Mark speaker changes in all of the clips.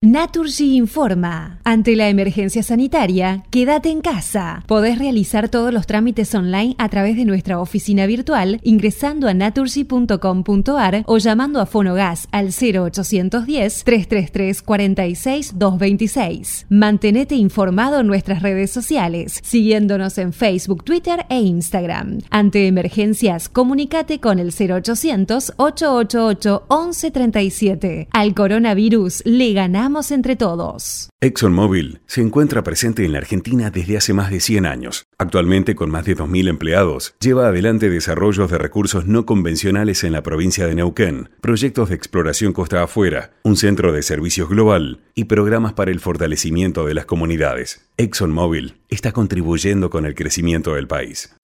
Speaker 1: Naturgy informa. Ante la emergencia sanitaria, quédate en casa. Podés realizar todos los trámites online a través de nuestra oficina virtual ingresando a naturgy.com.ar o llamando a Fonogas al 0810 333 46 226. Mantenete informado en nuestras redes sociales, siguiéndonos en Facebook, Twitter e Instagram. Ante emergencias, comunícate con el 0800 888 1137. Al coronavirus le ganamos entre todos.
Speaker 2: ExxonMobil se encuentra presente en la Argentina desde hace más de 100 años. Actualmente, con más de 2.000 empleados, lleva adelante desarrollos de recursos no convencionales en la provincia de Neuquén, proyectos de exploración costa afuera, un centro de servicios global y programas para el fortalecimiento de las comunidades. ExxonMobil está contribuyendo con el crecimiento del país.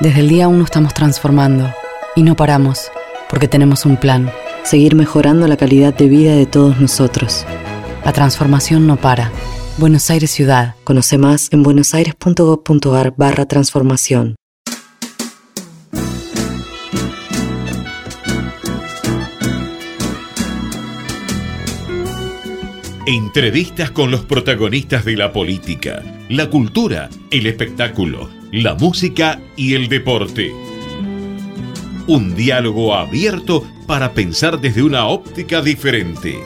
Speaker 3: Desde el día 1 estamos transformando y no paramos, porque tenemos un plan, seguir mejorando la calidad de vida de todos nosotros. La transformación no para. Buenos Aires Ciudad. Conoce más en buenosaires.gov.ar barra transformación.
Speaker 4: Entrevistas con los protagonistas de la política, la cultura, el espectáculo, la música y el deporte. Un diálogo abierto para pensar desde una óptica diferente.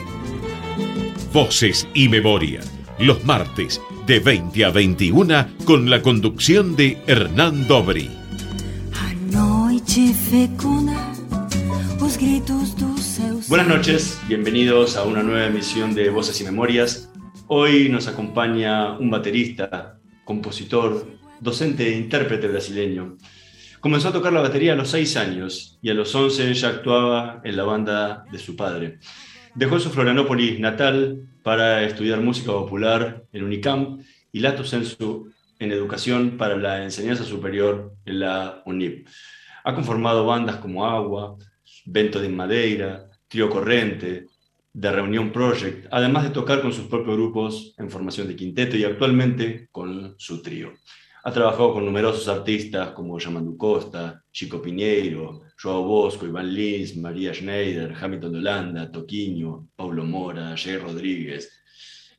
Speaker 4: Voces y Memoria, los martes de 20 a 21 con la conducción de Hernán Dobri.
Speaker 5: Buenas noches, bienvenidos a una nueva emisión de Voces y Memorias. Hoy nos acompaña un baterista, compositor, docente e intérprete brasileño. Comenzó a tocar la batería a los 6 años y a los 11 ya actuaba en la banda de su padre. Dejó su Florianópolis natal para estudiar música popular en Unicamp y lato sensu en educación para la enseñanza superior en la UNIP. Ha conformado bandas como Agua, Vento de Madeira, Trío Corrente, The Reunión Project, además de tocar con sus propios grupos en formación de quinteto y actualmente con su trío. Ha trabajado con numerosos artistas como Yamandu Costa, Chico Piñeiro, Joao Bosco, Iván Lins, María Schneider, Hamilton Holanda, Toquiño, Paulo Mora, Jay Rodríguez,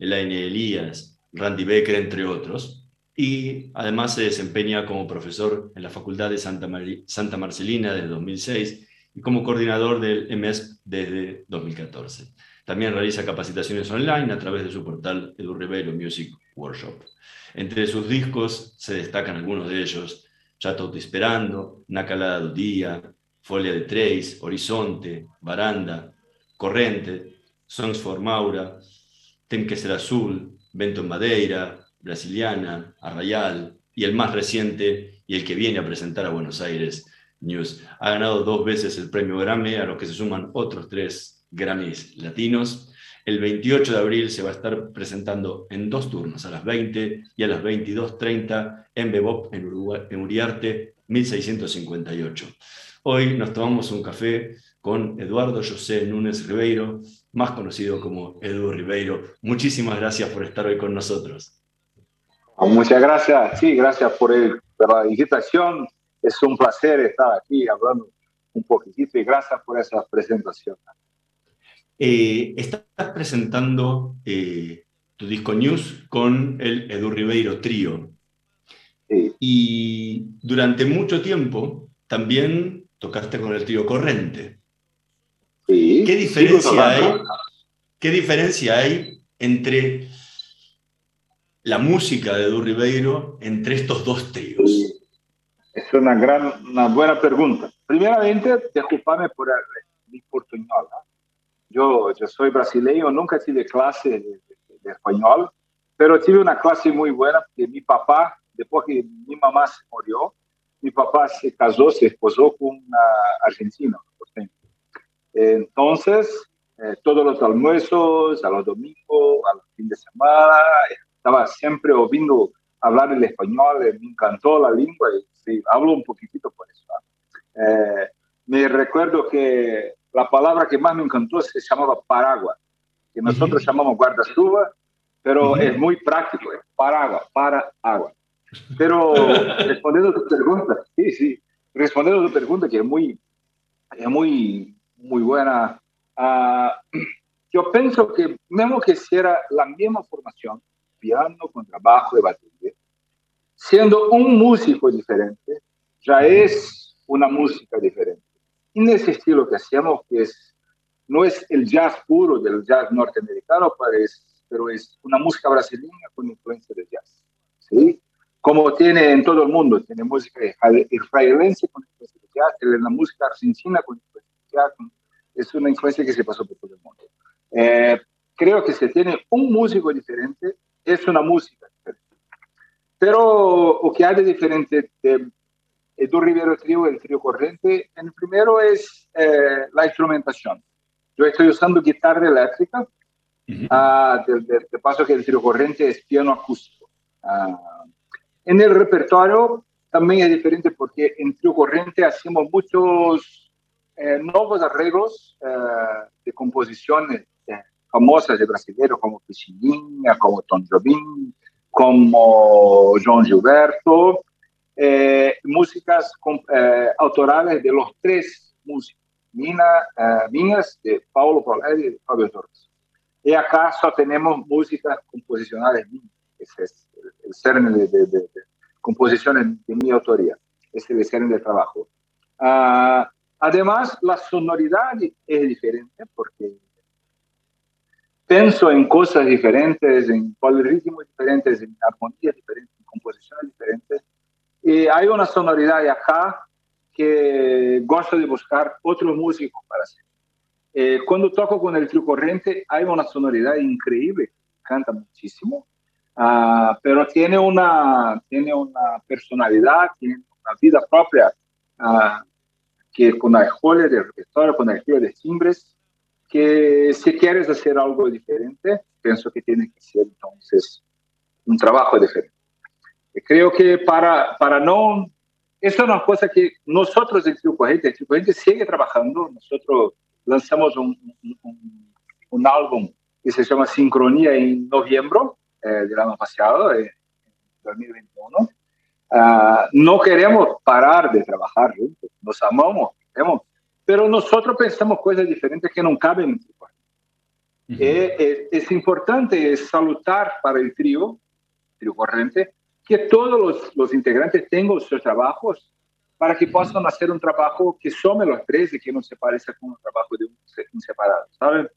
Speaker 5: Elaine Elías, Randy Becker, entre otros. Y además se desempeña como profesor en la Facultad de Santa, Santa Marcelina desde 2006 y como coordinador del MES desde 2014. También realiza capacitaciones online a través de su portal Edu Ribeiro Music Workshop. Entre sus discos se destacan algunos de ellos, Ya Te Esperando, Na Calada do Día, Folia de Três, Horizonte, Baranda, Corrente, Songs for Maura, Tem que ser azul, Vento en Madeira, Brasiliana, Arrayal y el más reciente y el que viene a presentar a Buenos Aires, News. Ha ganado dos veces el premio Grammy, a los que se suman otros tres Grammys latinos el 28 de abril se va a estar presentando en dos turnos, a las 20 y a las 22.30 en Bebop, en, en Uriarte, 1658. Hoy nos tomamos un café con Eduardo José Núñez Ribeiro, más conocido como Edu Ribeiro. Muchísimas gracias por estar hoy con nosotros.
Speaker 6: Ah, muchas gracias, sí, gracias por, por la invitación. Es un placer estar aquí hablando un poquitito y gracias por esa presentación.
Speaker 5: Eh, estás presentando eh, tu disco News con el Edu Ribeiro Trío. Y durante mucho tiempo también tocaste con el trío Corrente. ¿Qué, diferencia hay, ¿Qué diferencia hay entre la música de Edu Ribeiro entre estos dos tríos?
Speaker 6: Es una, gran, una buena pregunta. Primeramente, disculpame por el, portuñol. Yo, yo soy brasileño, nunca tuve clase de, de, español, pero tuve una clase muy buena porque mi papá, después que mi mamá se murió, mi papá se casó, se esposó con una argentina. Entonces, eh, todos los almuerzos, a los domingos, a los fines de semana, estaba siempre oyendo hablar el español, me encantó la lengua y sí, hablo un poquitito por eso. Eh, me recuerdo que la palabra que más me encantó se llamaba paraguas, que nosotros llamamos guarda-chuva, pero es muy práctico, es para agua, para agua. Pero respondiendo a tu pregunta, sí, sí, respondiendo a tu pregunta que es muy, es muy, muy buena. Uh, yo pienso que mismo que hiciera la misma formación, piano, contrabajo y batería, siendo un músico diferente, ya es una música diferente. En ese estilo que hacemos, que es, no es el jazz puro del jazz norteamericano, pero es una música brasileña con influencia de jazz. ¿sí? Como tiene en todo el mundo, tiene música israelense con influencia de jazz, tiene la música argentina con influencia de jazz, es una influencia que se pasó por todo el mundo. Eh, creo que si tiene un músico diferente, es una música diferente. Pero lo que hay de diferente de Edu Rivero Trio el trío corriente, el primero es eh, la instrumentación. Yo estoy usando guitarra eléctrica, uh, de, de, de, paso que el trío corriente es piano acústico. Uh, en el repertorio también es diferente porque en trío corriente hacemos muchos eh, nuevos arreglos eh, de composiciones eh, famosas de brasileños como Piscininha, como Tom Jobim, como João Gilberto, eh, músicas eh, autorales de los tres músicos, Mina, eh, Minas, de Paulo Pauleri y de Fabio Torres. Y acá solo tenemos músicas composicionales ese es el, el cerne de, de, de, de, composiciones de mi autoría, ese es el cerne del trabajo. Uh, además, la sonoridad es diferente porque pienso en cosas diferentes, en polirritmos diferentes, en armonías diferentes, en composiciones diferentes. Y hay una sonoridad acá que gosto de buscar otros músicos para hacer. Eh, cuando toco con el trio corriente hay una sonoridad increíble, canta muchísimo, uh, pero tiene una, tiene una personalidad, tiene una vida propia, uh, que con la escuela de repertorio, con el giro de timbres, que si quieres hacer algo diferente, pienso que tiene que ser entonces un trabajo diferente. Creo que para, para no... Eso es una cosa que nosotros en Trio Corrente, el Trio Corrente sigue trabajando. Nosotros lanzamos un, un, un, álbum que se llama Sincronía en noviembre eh, del año pasado, en 2021. Uh, no queremos parar de trabajar juntos, nos amamos, queremos, pero nosotros pensamos cosas diferentes que no caben en el trio. Uh -huh. eh, es, importante saludar para el trío, trío corriente, que todos los, los, integrantes tengan sus trabajos para que puedan hacer un trabajo que some los tres y que no se parezca con un trabajo de un, un separado, ¿saben?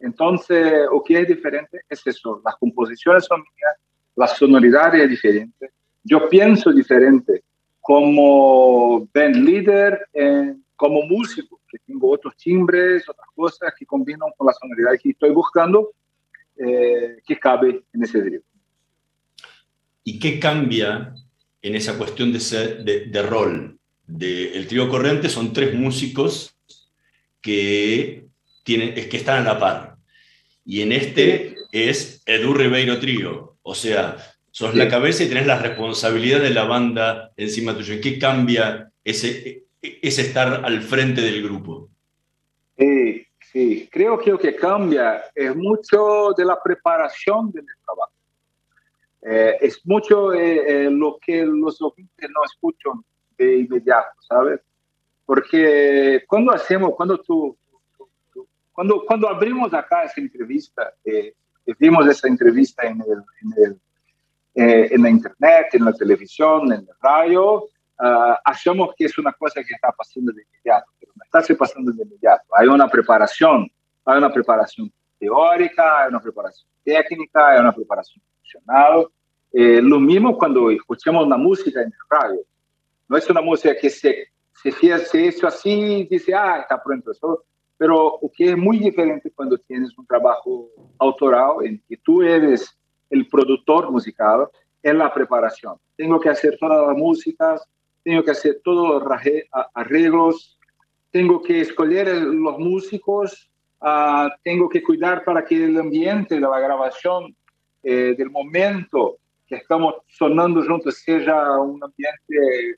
Speaker 6: Entonces, lo que es diferente es eso, las composiciones son mías, la sonoridad es diferente, yo pienso diferente como band líder, eh, como músico, que tengo otros timbres, otras cosas que combinan con la sonoridad que estoy buscando, eh, que cabe en ese trío.
Speaker 5: ¿Y qué cambia en esa cuestión de, ser, de, de rol? De, el trío corriente son tres músicos que, tienen, que están a la par. Y en este es Edu Ribeiro Trío. O sea, sos sí. la cabeza y tenés la responsabilidad de la banda encima tuyo. ¿En qué cambia ese, ese estar al frente del grupo?
Speaker 6: Sí, sí. Creo que lo que cambia es mucho de la preparación del trabajo. Eh, es mucho eh, eh, lo que los oyentes no escuchan de inmediato, ¿sabes? Porque cuando hacemos, cuando tú, tú, tú cuando, cuando abrimos acá esa entrevista, eh, vimos esa entrevista en, el, en, la internet, en la televisión, en la radio, uh, achamos que es una cosa que está pasando de inmediato, pero no está pasando de inmediato. Hay una preparación, hay una preparación teórica, hay una preparación técnica, hay una preparación Eh, lo mismo cuando escuchamos una música en el radio. No es una música que se, se hace eso así dice, ah, está pronto eso. Pero lo que es muy diferente cuando tienes un trabajo autoral en que tú eres el productor musical es la preparación. Tengo que hacer todas las músicas, tengo que hacer todos los arreglos, tengo que escoger los músicos, uh, tengo que cuidar para que el ambiente de la grabación, eh, del momento que estamos sonando juntos, sea un ambiente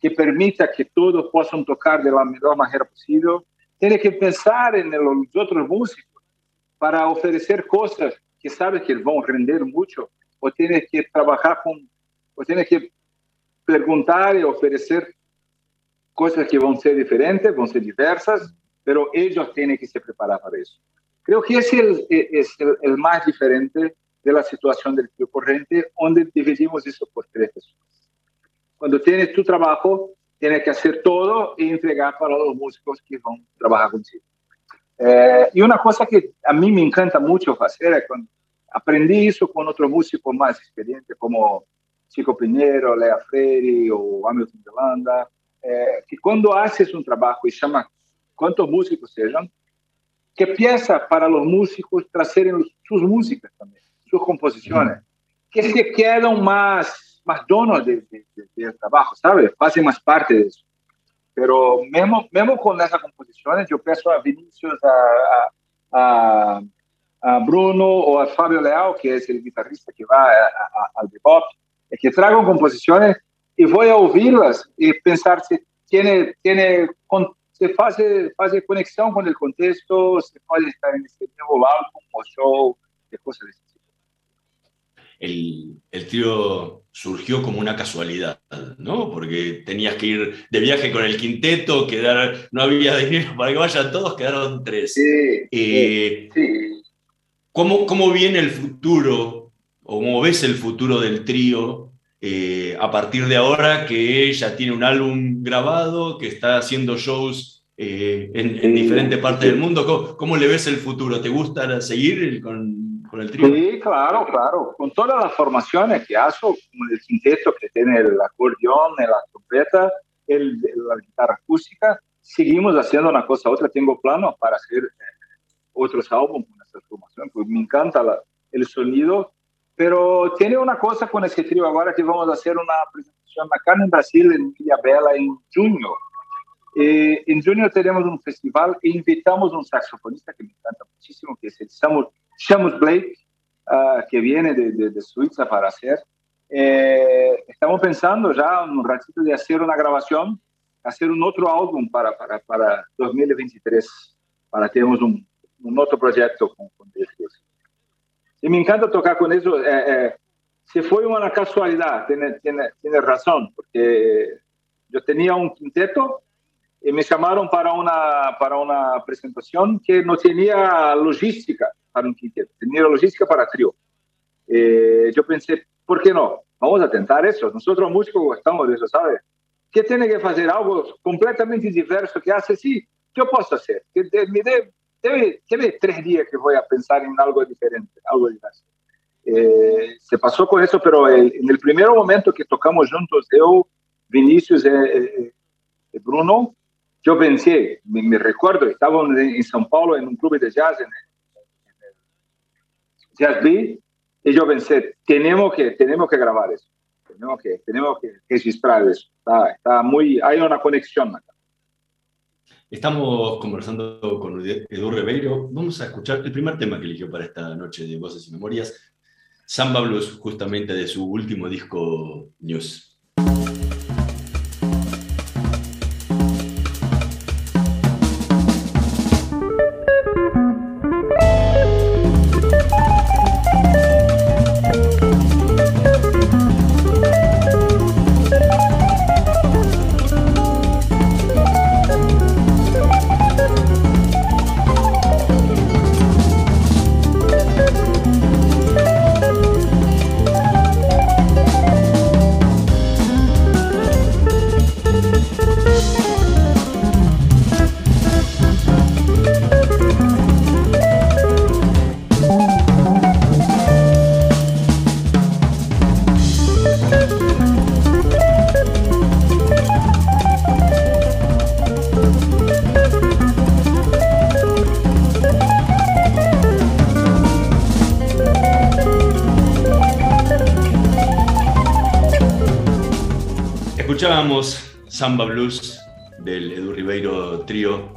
Speaker 6: que permita que todos puedan tocar de la mejor manera posible. Tiene que pensar en los otros músicos para ofrecer cosas que sabes que van a render mucho, o tienes que trabajar con, o tienes que preguntar y ofrecer cosas que van a ser diferentes, van a ser diversas, pero ellos tienen que se preparar para eso. Creo que ese es el, el, más diferente de la situación del trío corriente, donde dividimos eso por tres personas. Cuando tienes tu trabajo, tienes que hacer todo y entregar para los músicos que van a trabajar contigo. Eh, y una cosa que a mí me encanta mucho hacer es cuando aprendí eso con otros músicos más experientes como Chico Piñero, Lea Freire o Hamilton de Landa, eh, que cuando haces un trabajo y llama cuantos músicos sean, que piensa para los músicos traerem sus músicas también, sus composiciones, que se quedan más, más donos del de, de, trabajo, ¿sabes? Hacen más parte de eso. Pero mesmo, mesmo con esas composiciones, yo peço a Vinicius, a, a, a Bruno o a Fabio Leal, que es el guitarrista que va al bebop, que tragam composiciones y voy a oírlas y pensar si tiene, tiene, se hace, hace conexión con el contexto, se puede estar en este nuevo álbum o show, de cosas de ese tipo.
Speaker 5: El, el trío surgió como una casualidad, ¿no? Porque tenías que ir de viaje con el quinteto, quedar, no había dinero para que vayan todos, quedaron tres.
Speaker 6: Sí, eh, sí.
Speaker 5: ¿cómo, ¿Cómo viene el futuro, o cómo ves el futuro del trío eh, a partir de ahora que ya tiene un álbum grabado, que está haciendo shows eh, en, diferentes partes del mundo? ¿Cómo, ¿Cómo, le ves el futuro? ¿Te gusta seguir con, el trío?
Speaker 6: Sí, claro, claro. Con todas las formaciones que hago, como el quinteto que tiene el acordeón, la trompeta, el, la guitarra acústica, seguimos haciendo una cosa otra. Tengo planos para hacer eh, otros álbumes con esa formación, pues me encanta el sonido. Pero tiene una cosa con ese trío ahora que vamos a hacer una presentación acá en Brasil, en Villa Bela, en junio. Eh, en junio tenemos un festival e invitamos un saxofonista que me encanta muchísimo, que es el Shamus Blake, uh, que viene de, de, de, Suiza para hacer. Eh, estamos pensando ya un ratito de hacer una grabación, hacer un otro álbum para, para, para 2023, para tener un, un otro proyecto con, con ellos. Y me encanta tocar con eso. Eh, eh, si fue una casualidad, tiene, tiene, tiene razón, porque yo tenía un quinteto y me llamaron para una, para una presentación que no tenía logística para un quinteto, tenía logística para trío. Eh, yo pensé, ¿por qué no? Vamos a tentar eso. Nosotros músicos estamos de eso, ¿sabes? ¿Qué tiene que hacer? Algo completamente diverso que hace, sí, yo puedo hacer. Que me dé, debe, tres días que voy a pensar en algo diferente, algo diverso. Eh, se pasó con eso, pero el, en el primer momento que tocamos juntos, yo, Vinicius y, y, y Bruno, yo pensé, me, recuerdo, estaba en, São Paulo en un club de jazz, en el Jazz B, y yo pensé, tenemos que, tenemos que grabar eso, tenemos que, tenemos que registrar eso. Está, está muy, hay una conexión acá.
Speaker 5: Estamos conversando con Edu Ribeiro. Vamos a escuchar el primer tema que eligió para esta noche de Voces y Memorias, Samba Blues, justamente de su último disco News.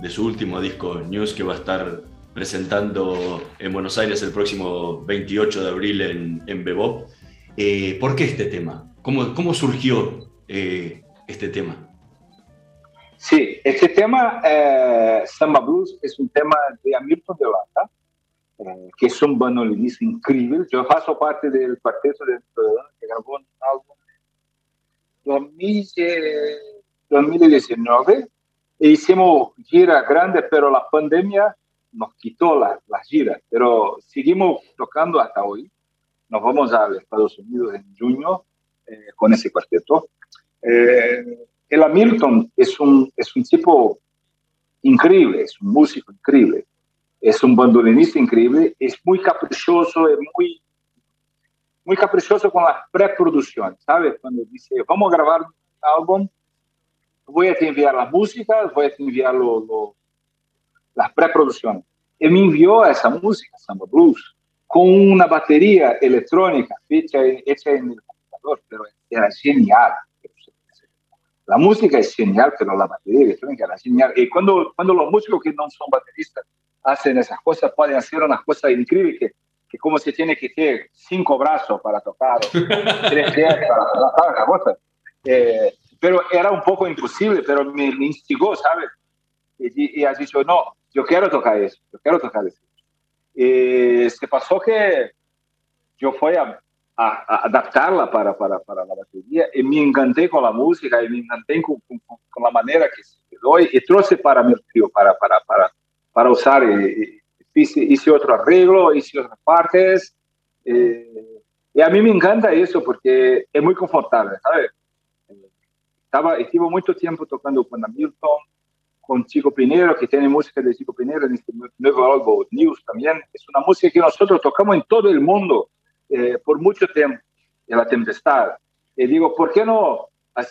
Speaker 5: De su último disco News, que va a estar presentando en Buenos Aires el próximo 28 de abril en, en Bebop. Eh, ¿Por qué este tema? ¿Cómo, cómo surgió eh, este tema?
Speaker 6: Sí, este tema, eh, Samba Blues, es un tema de Hamilton de Lata, eh, que es un bandolinista increíble. Yo faço parte del cuarteto de que grabó un álbum en 2019 e hicimos gira grande, pero la pandemia nos quitó la, las giras, pero seguimos tocando hasta hoy. Nos vamos a Estados Unidos en junio eh, con ese cuarteto. Eh, el Hamilton es un, es un tipo increíble, es un músico increíble, es un bandolinista increíble, es muy caprichoso, es muy, muy caprichoso con las preproducciones, ¿sabes? Cuando dice, vamos a grabar un álbum, voy a te enviar las músicas, voy a te enviar lo, lo, las preproducciones. Él me envió esa música, Samba Blues, con una batería electrónica hecha, hecha en el computador, pero era genial. La música es genial, pero la batería electrónica era genial. Y cuando, cuando los músicos que no son bateristas hacen esas cosas, pueden hacer unas cosas increíbles que, que como se tiene que tener cinco brazos para tocar, tres pies para tocar, eh, pero era un poco imposible, pero me, instigó, ¿sabes? Y, y, has dicho, no, yo quiero tocar eso, yo quiero tocar eso. Y se pasó que yo fui a, a, adaptarla para, para, para, la batería y me encanté con la música y me encanté con, con, con la manera que se quedó y, y para mi trío, para, para, para, para usar. Y, hice, hice, otro arreglo, hice otras partes. Eh, y a mí me encanta eso porque es muy confortable, ¿sabes? Estaba, estuve mucho tiempo tocando con Hamilton, con Chico Pinero, que tiene música de Chico Pinero en este nuevo álbum, News también. Es una música que nosotros tocamos en todo el mundo eh, por mucho tiempo, en La Tempestad. Y digo, ¿por qué no?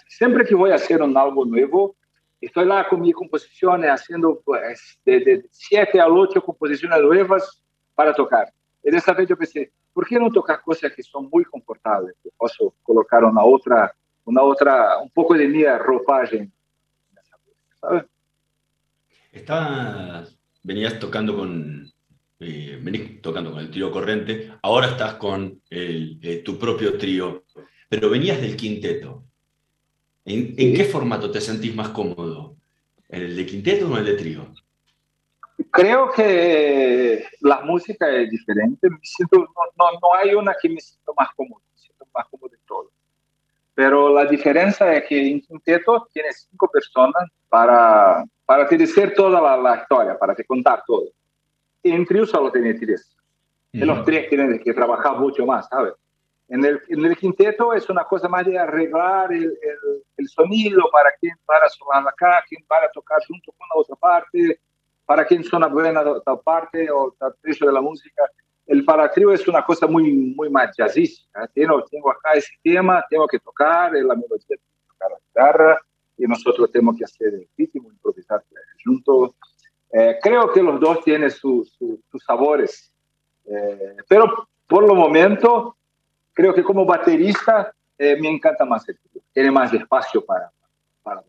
Speaker 6: Siempre que voy a hacer un álbum nuevo, estoy lá con mis composiciones, haciendo pues, de, de siete a ocho composiciones nuevas para tocar. Y dessa vez yo pensé, ¿por qué no tocar cosas que son muy confortables? Que posso colocar una otra una otra, un poco de mi ropaje. ¿sabes?
Speaker 5: Estabas, venías tocando con, eh, venís tocando con el trío Corriente, ahora estás con el, eh, tu propio trío, pero venías del quinteto. ¿En, ¿En, qué formato te sentís más cómodo? ¿En el de quinteto o en el de trío?
Speaker 6: Creo que la música es diferente. Me siento, no, no, no hay una que me siento más cómodo, me siento más cómodo de todo. Pero la diferencia es que en quinteto tienes cinco personas para, para te decir toda la, la historia, para te contar todo. En trío solo tienes tres. Y los tres tienen que trabajar mucho más, ¿sabes? En el, en el, quinteto es una cosa más de arreglar el, el, el sonido para quien para sonar acá, quien para tocar junto con la otra parte, para quien suena buena tal parte o tal trecho de la música el para trío es una cosa muy, muy más jazzística. ¿eh? Tengo, tengo acá ese tema, tengo que tocar, la melodía, tengo que tocar la guitarra y nosotros tenemos que hacer el ritmo, improvisar juntos. Eh, creo que los dos tienen sus su, su sabores, eh, pero por lo momento creo que como baterista eh, me encanta más el trío, tiene más espacio para... para...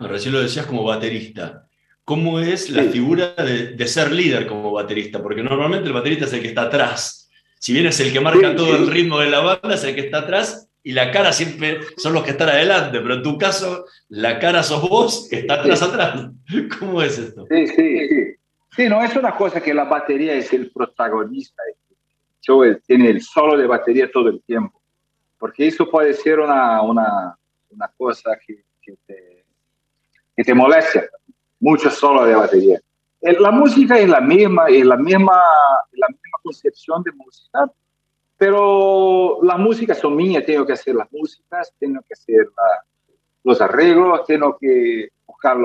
Speaker 5: Recién lo decías como baterista cómo es la figura de, de, ser líder como baterista, porque normalmente el baterista es el que está atrás. Si bien es el que marca sí, todo sí. el ritmo de la banda, es el que está atrás y la cara siempre son los que están adelante, pero en tu caso la cara sos vos que está atrás atrás. ¿Cómo es esto?
Speaker 6: Sí, sí, sí. Sí, no es una cosa que la batería es el protagonista, yo tiene el solo de batería todo el tiempo, porque eso puede ser una, una, una cosa que, que, te, que te molesta mucho solo de batería. La música es la misma, es la misma, la misma concepción de música, pero las músicas son mías, tengo que hacer las músicas, tengo que hacer la, los arreglos, tengo que buscar,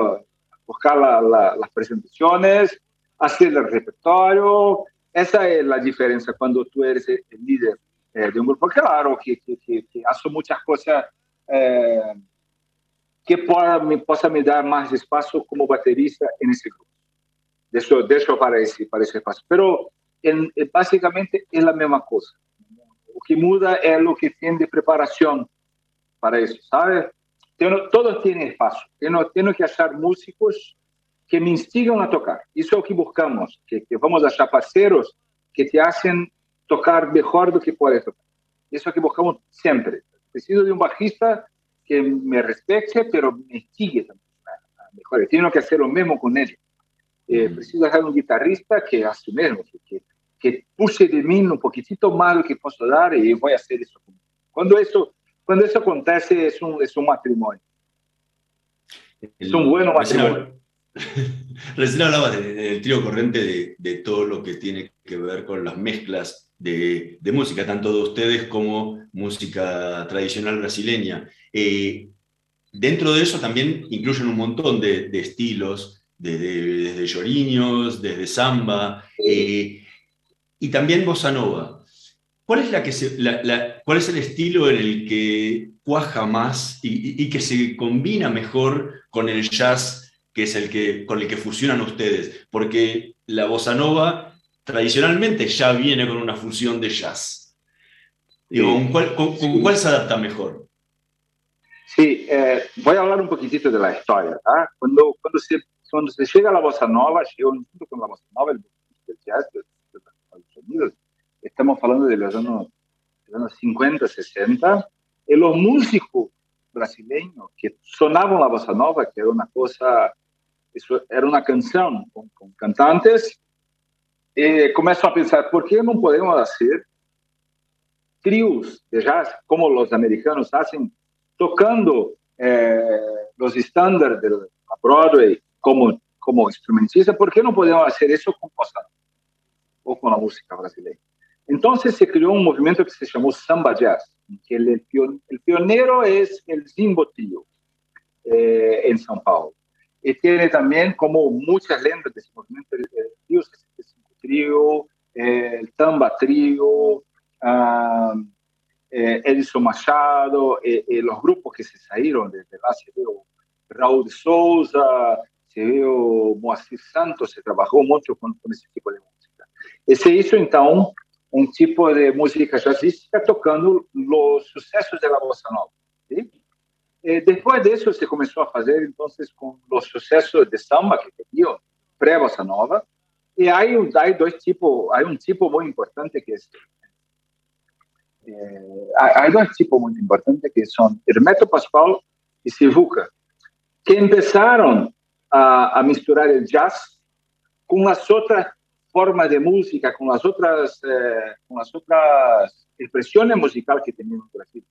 Speaker 6: buscar la, las presentaciones, hacer el repertorio. Esa es la diferencia cuando tú eres el líder eh, de un grupo. Claro que, que, que, que hago muchas cosas. Eh, que pueda, me, possa me dar mais espaço como baterista nesse grupo. Deixa, deixa para esse, para esse espaço. Pero, en, basicamente, é a mesma coisa. O que muda é o que tem de preparação para isso, sabe? Tenho, todos têm espaço. Tenho, tenho que achar músicos que me instigam a tocar. Isso é o que buscamos, que, que vamos achar parceiros que te hacen tocar melhor do que pode tocar. Isso é o que buscamos sempre. Preciso de um bajista que me respete, pero me sigue también a mejorar. Tengo que hacer lo mismo con ellos. eh, preciso de un guitarrista que hace lo mismo, que, que puse de mí un poquitito más lo que puedo dar y voy a hacer eso. Cuando eso, cuando eso acontece es un, es un matrimonio. Es un buen matrimonio.
Speaker 5: Recién hablaba del trío corriente de, todo lo que tiene que ver con las mezclas de, música, tanto de ustedes como música tradicional brasileña. Eh, dentro de eso también incluyen un montón de, estilos, desde, desde lloriños, desde samba eh, y también bossa nova. ¿Cuál es, la que ¿Cuál es el estilo en el que cuaja más y que se combina mejor con el jazz que es el que, con el que fusionan ustedes, porque la bossa nova tradicionalmente ya viene con una fusión de jazz. ¿con, cuál, se adapta mejor?
Speaker 6: Sí, eh, voy a hablar un poquitito de la historia. Cuando, cuando, se, cuando se llega a la bossa nova, llegó junto con la bossa nova, el, jazz de, Estados Unidos, estamos hablando de los años, de los años 50, 60, y los músicos brasileños que sonaban la bossa nova, que era una cosa isso era uma canção com, com cantantes, e começam a pensar, por que não podemos fazer trios de jazz, como os americanos fazem, tocando eh, os estándares da Broadway como, como instrumentista, por que não podemos fazer isso com bossa ou com a música brasileira? Então se criou um movimento que se chamou Samba Jazz, que o pioneiro é o Zimbo Trio, eh, São Paulo. Y tiene también, como muchas lendas de ese movimiento, el trío, el trío, el tamba trío, eh, Edson Machado, eh, eh, los grupos que se salieron desde la se veo Raúl de Souza, se veo Moacir Santos, se trabajó mucho con, con, ese tipo de música. Y se hizo entonces un tipo de música jazzística tocando los sucesos de la bossa nova. ¿sí? Eh, después de eso se comenzó a hacer entonces con los sucesos de samba que tenían pre-bossa nova. Y hay, hay dos tipos, hay un tipo muy importante que es, eh, hay dos tipos muy importantes que son Hermeto Pascual y Sivuca, que empezaron a, a misturar el jazz con las otras formas de música, con las otras, eh, con las otras expresiones musicales que teníamos en Brasil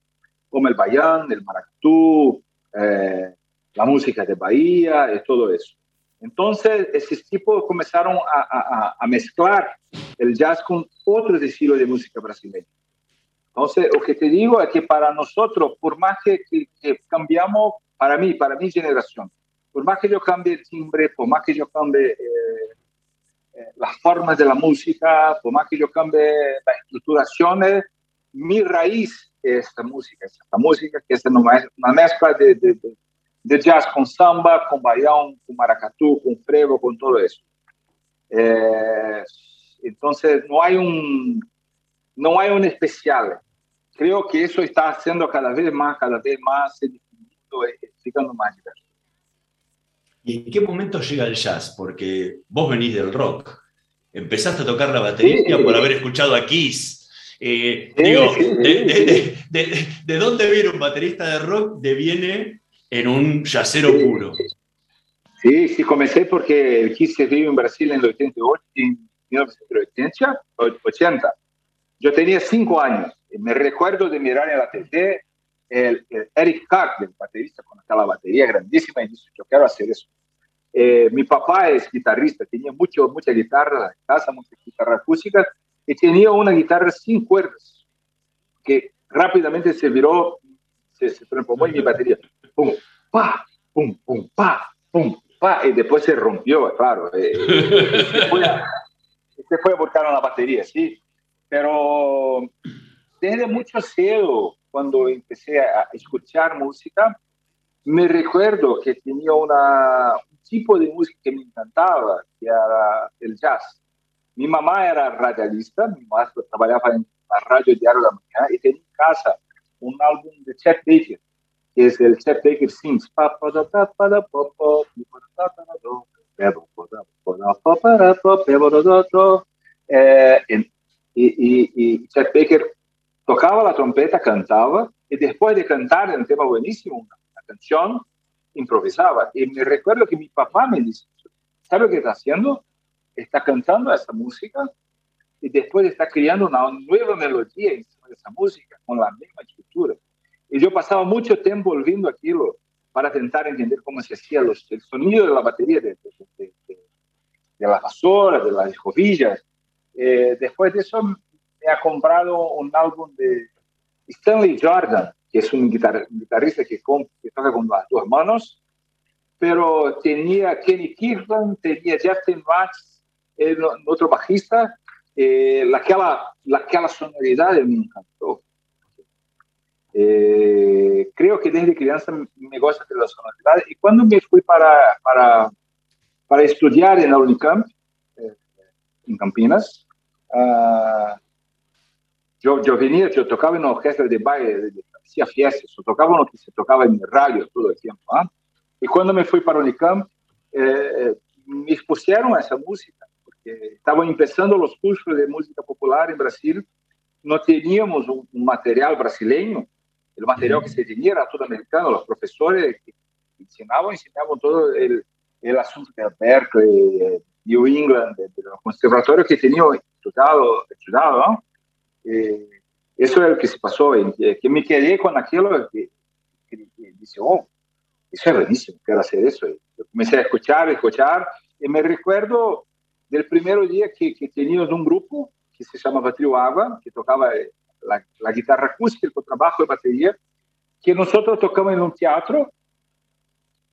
Speaker 6: como el bayán, el maracutú, eh, la música de Bahía y todo eso. Entonces, esos tipos comenzaron a, a, el jazz con otros estilos de música brasileña. Entonces, lo que te digo es que para nosotros, por más que, que, cambiamos, para mí, para mi generación, por más que yo cambie el timbre, por más que yo cambie eh, eh, las formas de la música, por más que yo cambie las estructuraciones, mi raíz esta música, esta música que es una mezcla de, de, de, jazz con samba, con baião, con maracatú, con frevo, con todo eso. Eh, entonces, no hay un, no hay un especial. Creo que eso está haciendo cada vez más, cada vez más, se ficando más diverso.
Speaker 5: ¿Y en qué momento llega el jazz? Porque vos venís del rock. Empezaste a tocar la batería por haber escuchado a Kiss eh, digo, de, dónde viene un baterista de rock? Deviene en un yacero puro.
Speaker 6: Sí, sí, comencé porque el Kiss se vive en Brasil en el 88, en 1980. Yo tenía cinco años y me recuerdo de mirar en la TV el, Eric Carter, el baterista con aquella batería grandísima y dice, yo quiero hacer eso. Eh, mi papá es guitarrista, tenía mucho, mucha guitarra en casa, mucha guitarra acústica, y tenía una guitarra sin cuerdas, que rápidamente se viró, se, transformó en mi batería. Pum, pa, pum, pum, pa, pum, pa, y después se rompió, claro. Eh, se, fue a, se fue a buscar una batería, sí. Pero desde mucho cedo, cuando empecé a escuchar música, me recuerdo que tenía una, un tipo de música que me encantaba, que era el jazz. Mi mamá era radialista, mi mamá trabajaba en la radio Diario de la Mañana y tenía en casa un álbum de Chet Baker, es el Chet Baker Sings. Eh, y, y, y Chet Baker tocaba la trompeta, cantaba, y después de cantar un tema buenísimo, una, una canción, improvisaba. Y me recuerdo que mi papá me dice, ¿sabe lo que está haciendo? Está cantando esa música y después está creando una nueva melodía encima de esa música con la misma estructura. Y yo pasaba mucho tiempo volviendo aquello para intentar entender cómo se hacía los, el sonido de la batería, de, de, de, de las vasoras, de las escobillas. Eh, después de eso me ha comprado un álbum de Stanley Jordan, que es un, guitar, guitarrista que, que, toca con las dos manos, pero tenía Kenny Kirkland, tenía Justin Max, el, otro bajista, eh, aquella, aquella sonoridad me encantó. Eh, creo que desde crianza me gusta de la sonoridad y cuando me fui para, para, para estudiar en la Unicamp, eh, en Campinas, uh, yo, yo venía, yo tocaba en una orquesta de baile, hacía fiestas, tocaba lo que se tocaba en radio todo el tiempo. ¿ah? Y cuando me fui para Unicamp, eh, me expusieron a esa música, porque estaban empezando los cursos de música popular en Brasil, no teníamos un, un material brasileño, el material que se tenía era todo americano, los profesores que enseñaban, enseñaban todo el, el asunto de Berkeley, New England, de, de los conservatorios que tenía estudiado, estudiado ¿no? Eh, eso es lo que se pasó, eh, que me quedé con aquello que, que, que dice, oh, eso es buenísimo, quiero hacer eso. Yo comencé a escuchar, a escuchar, y me recuerdo del primer día que, que teníamos un grupo que se llamaba Trio Agua, que tocaba la, la guitarra acústica, el contrabajo y batería, que nosotros tocamos en un teatro,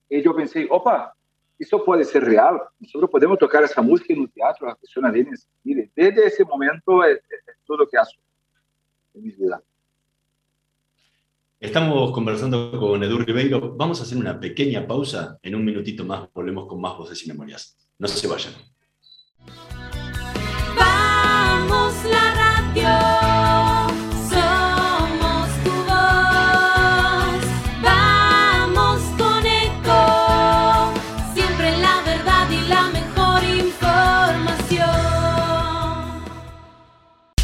Speaker 6: y yo pensé, opa, eso puede ser real, nosotros podemos tocar esa música en un teatro, las personas vienen sentir. Desde ese momento es, es, es todo lo que hago en mi vida.
Speaker 5: Estamos conversando con Edu Ribeiro. Vamos a hacer una pequeña pausa. En un minutito más volvemos con más voces y memorias. No se vayan.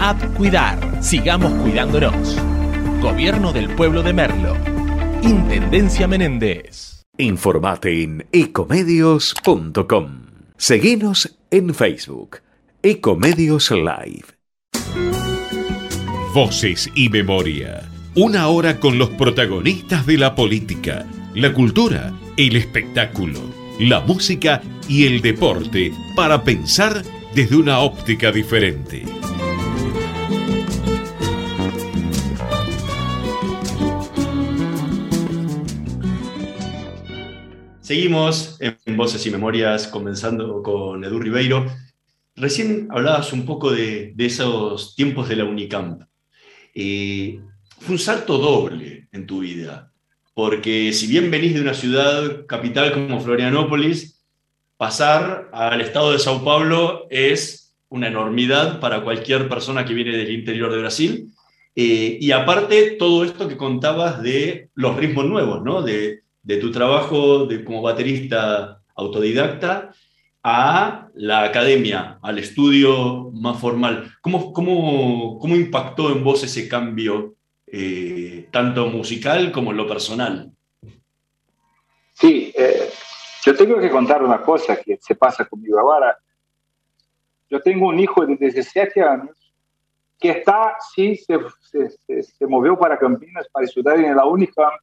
Speaker 7: App Cuidar. Sigamos cuidándonos. Gobierno del Pueblo de Merlo. Intendencia Menéndez.
Speaker 4: Informate en ecomedios.com. Seguinos en Facebook. Ecomedios Live. Voces y memoria. Una hora con los protagonistas de la política, la cultura, el espectáculo, la música y el deporte para pensar desde una óptica diferente.
Speaker 5: Seguimos en Voces y Memorias, comenzando con Edu Ribeiro. Recién hablabas un poco de, esos tiempos de la Unicamp. Eh, fue un salto doble en tu vida, porque si bien venís de una ciudad capital como Florianópolis, pasar al estado de Sao Paulo es una enormidad para cualquier persona que viene del interior de Brasil. Eh, y aparte, todo esto que contabas de los ritmos nuevos, ¿no? de, de tu trabajo de, como baterista autodidacta a la academia, al estudio más formal. ¿Cómo, cómo, cómo impactó en vos ese cambio, eh, tanto musical como en lo personal?
Speaker 6: Sí, eh, yo tengo que contar una cosa que se pasa conmigo ahora. Yo tengo un hijo de 17 años que está, sí, se, se, se movió para Campinas para estudiar en la Unicamp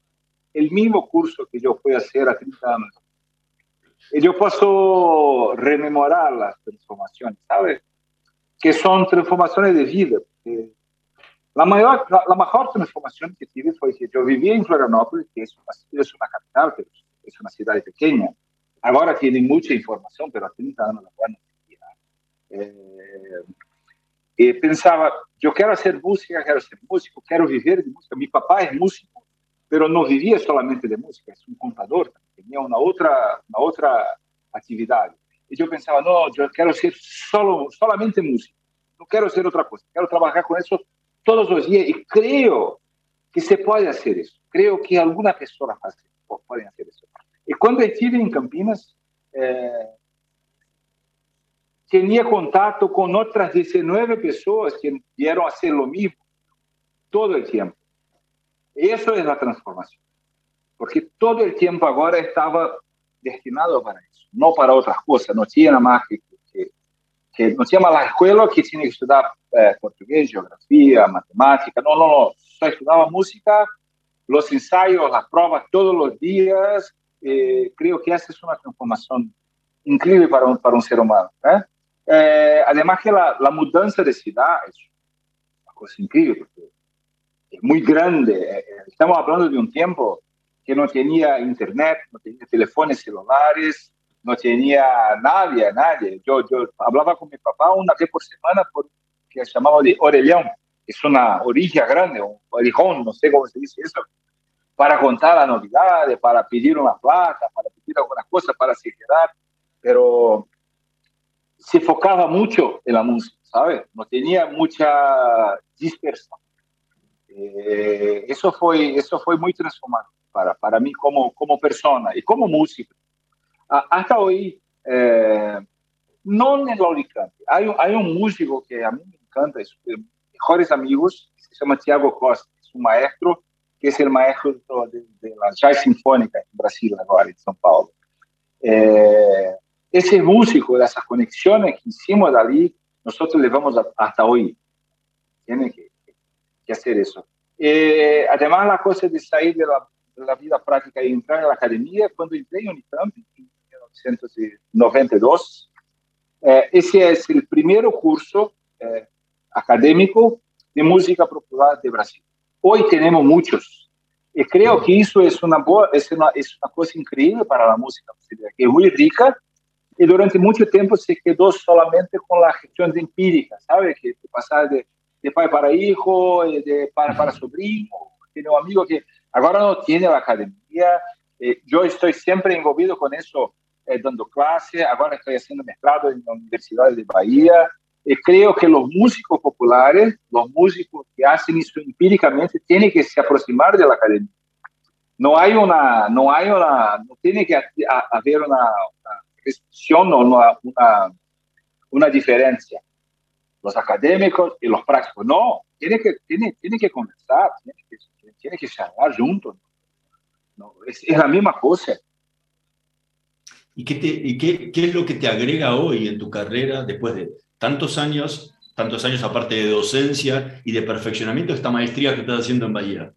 Speaker 6: el mismo curso que yo fui a hacer a 30 años. Y yo puedo rememorar las transformaciones, ¿sabes? Que son transformaciones de vida. La, mayor, la, la mejor transformación que tive fue que yo vivía en Florianópolis, que es una, es una capital, es una ciudad pequeña. Ahora tiene mucha información, pero a 30 años la no. Eh, y pensaba, yo quiero hacer música, quiero ser músico, quiero vivir de música. Mi papá es músico, pero no vivía solamente de música, es un contador, tenía una otra, una otra actividad. Y yo pensaba, no, yo quiero ser solo, solamente músico, no quiero ser otra cosa, quiero trabajar con eso todos los días y creo que se puede hacer eso, creo que algunas personas pueden hacer eso. Y cuando estuve en Campinas, eh, tenía contacto con otras 19 personas que vieron hacer lo mismo todo el tiempo. Eso es la transformación. Porque todo el tiempo ahora estaba destinado para eso, no para otras cosas. No tinha más que, que, que não tinha mais a escola que tinha que estudar eh, português, geografia, matemática. No, no, no. Só estudava música, los ensayos, las pruebas todos los días. Eh, creo que esa es una transformación increíble para un, para un ser humano. ¿eh? Eh, además que la, la, mudanza de ciudad es una cosa increíble, porque muy grande. Estamos hablando de un tiempo que no tenía internet, no tenía teléfonos celulares, no tenía nadie, nadie. Yo, yo hablaba con mi papá una vez por semana por que llamaba de orellón, es una orilla grande, un orejón, no sé cómo se dice eso, para contar las novedades, para pedir una plata, para pedir algunas cosas, para quedar, pero se focaba mucho en la música, ¿sabes? No tenía mucha dispersión. Eh, eso, fue, eso fue muy transformante para, para mí como, como persona y como músico. Hasta hoy, eh, no en la Alicante, hay, hay un músico que a mí me encanta, es de mis mejores amigos, que se llama Tiago Costa, un maestro que es el maestro la Jazz Sinfónica en Brasil, ahora en São Paulo. Eh, ese músico, de esas conexiones que hicimos allí, nosotros levamos hasta hoy. Tiene que, que hacer eso. Eh, además, la cosa de salir de la, de la, vida práctica y entrar en la academia, cuando entré en Unicamp en 1992, eh, ese es el primer curso eh, académico de música popular de Brasil. Hoy tenemos muchos. Y creo que eso es una, es una, es una cosa increíble para la música brasileña, que es muy rica y durante mucho tiempo se quedó solamente con la gestión empírica, ¿sabe? Que pasar de, de pai para hijo, de para, para sobrino. Tiene un amigo que ahora no tiene la academia. Eh, yo estoy siempre envolvido con eso, eh, dando clase. Ahora estoy haciendo mestrado en la Universidad de Bahía. Y creo que los músicos populares, los músicos que hacen eso empíricamente, tienen que se aproximar de la academia. No hay una, no hay una, no tiene que haber una, una restricción o una, una, una diferencia los académicos y los prácticos. No, tiene que, tiene, tiene que conversar, tiene que, tiene que charlar juntos. No, es, es, la misma cosa.
Speaker 5: ¿Y, qué, te, y qué, qué, es lo que te agrega hoy en tu carrera después de tantos años, tantos años aparte de docencia y de perfeccionamiento, esta maestría que estás haciendo en Bahía?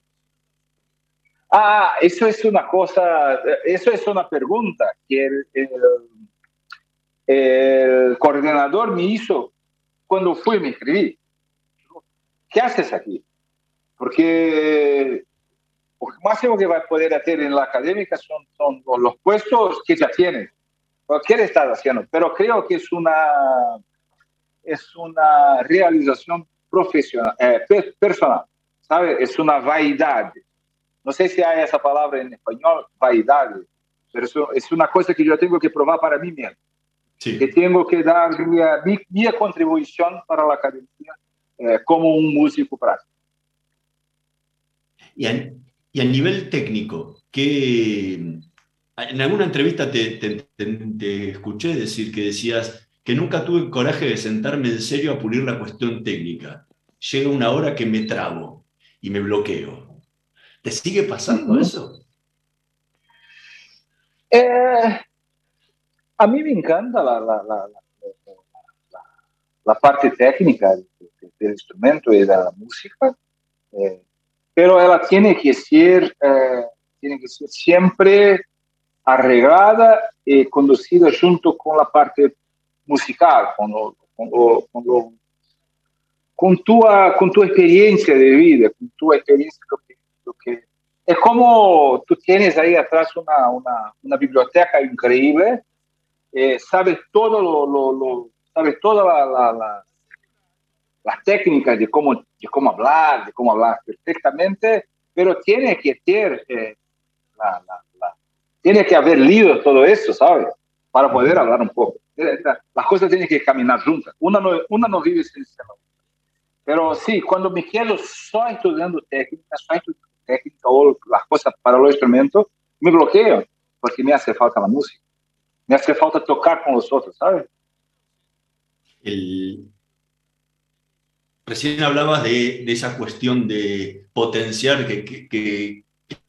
Speaker 6: Ah, eso es una cosa, eso es una pregunta que el, el, el coordinador me hizo cuando fui me inscribí. ¿Qué haces aquí? Porque lo máximo que va a poder hacer en la académica son, son los puestos que ya tienes. ¿Qué le estás haciendo? Pero creo que es una, es una realización profesional, eh, personal, ¿sabe? Es una vaidad. No sé si hay esa palabra en español, vaidad, pero es una cosa que yo tengo que probar para mí mismo. Sí. que tengo que dar mi, mi, mi, contribución para la academia eh, como un músico práctico.
Speaker 5: Y a, y a nivel técnico, que en alguna entrevista te, te, te, te, escuché decir que decías que nunca tuve coraje de sentarme en serio a pulir la cuestión técnica. Llega una hora que me trabo y me bloqueo. ¿Te sigue pasando eso?
Speaker 6: Eh, a mí me encanta la, la, la, parte técnica del instrumento y de la música, eh, pero ella tiene que ser, eh, tiene que ser siempre arreglada eh, conducida junto con la parte musical, con, con, con, tu, con tu experiencia de vida, con tu experiencia lo lo que- es como tú tienes ahí atrás una, una biblioteca increíble, eh, sabes todo lo, lo- lo- sabes toda la, la- la- las técnicas de cómo, de cómo hablar, de cómo hablar perfectamente, pero tiene que tener eh, tiene que haber leído todo eso, ¿sabes? Para poder hablar un poco. Eh, la- Las cosas tienen que caminar juntas. Una no, una no vive sin la otra. Pero sí, cuando me quedo solo estudiando técnica, solo estudiando técnica o las cosas para los instrumentos, me bloqueo, porque me hace falta la música. Me hace falta tocar con los otros, ¿sabes?
Speaker 5: El- Recién hablabas de, esa cuestión de potenciar, que,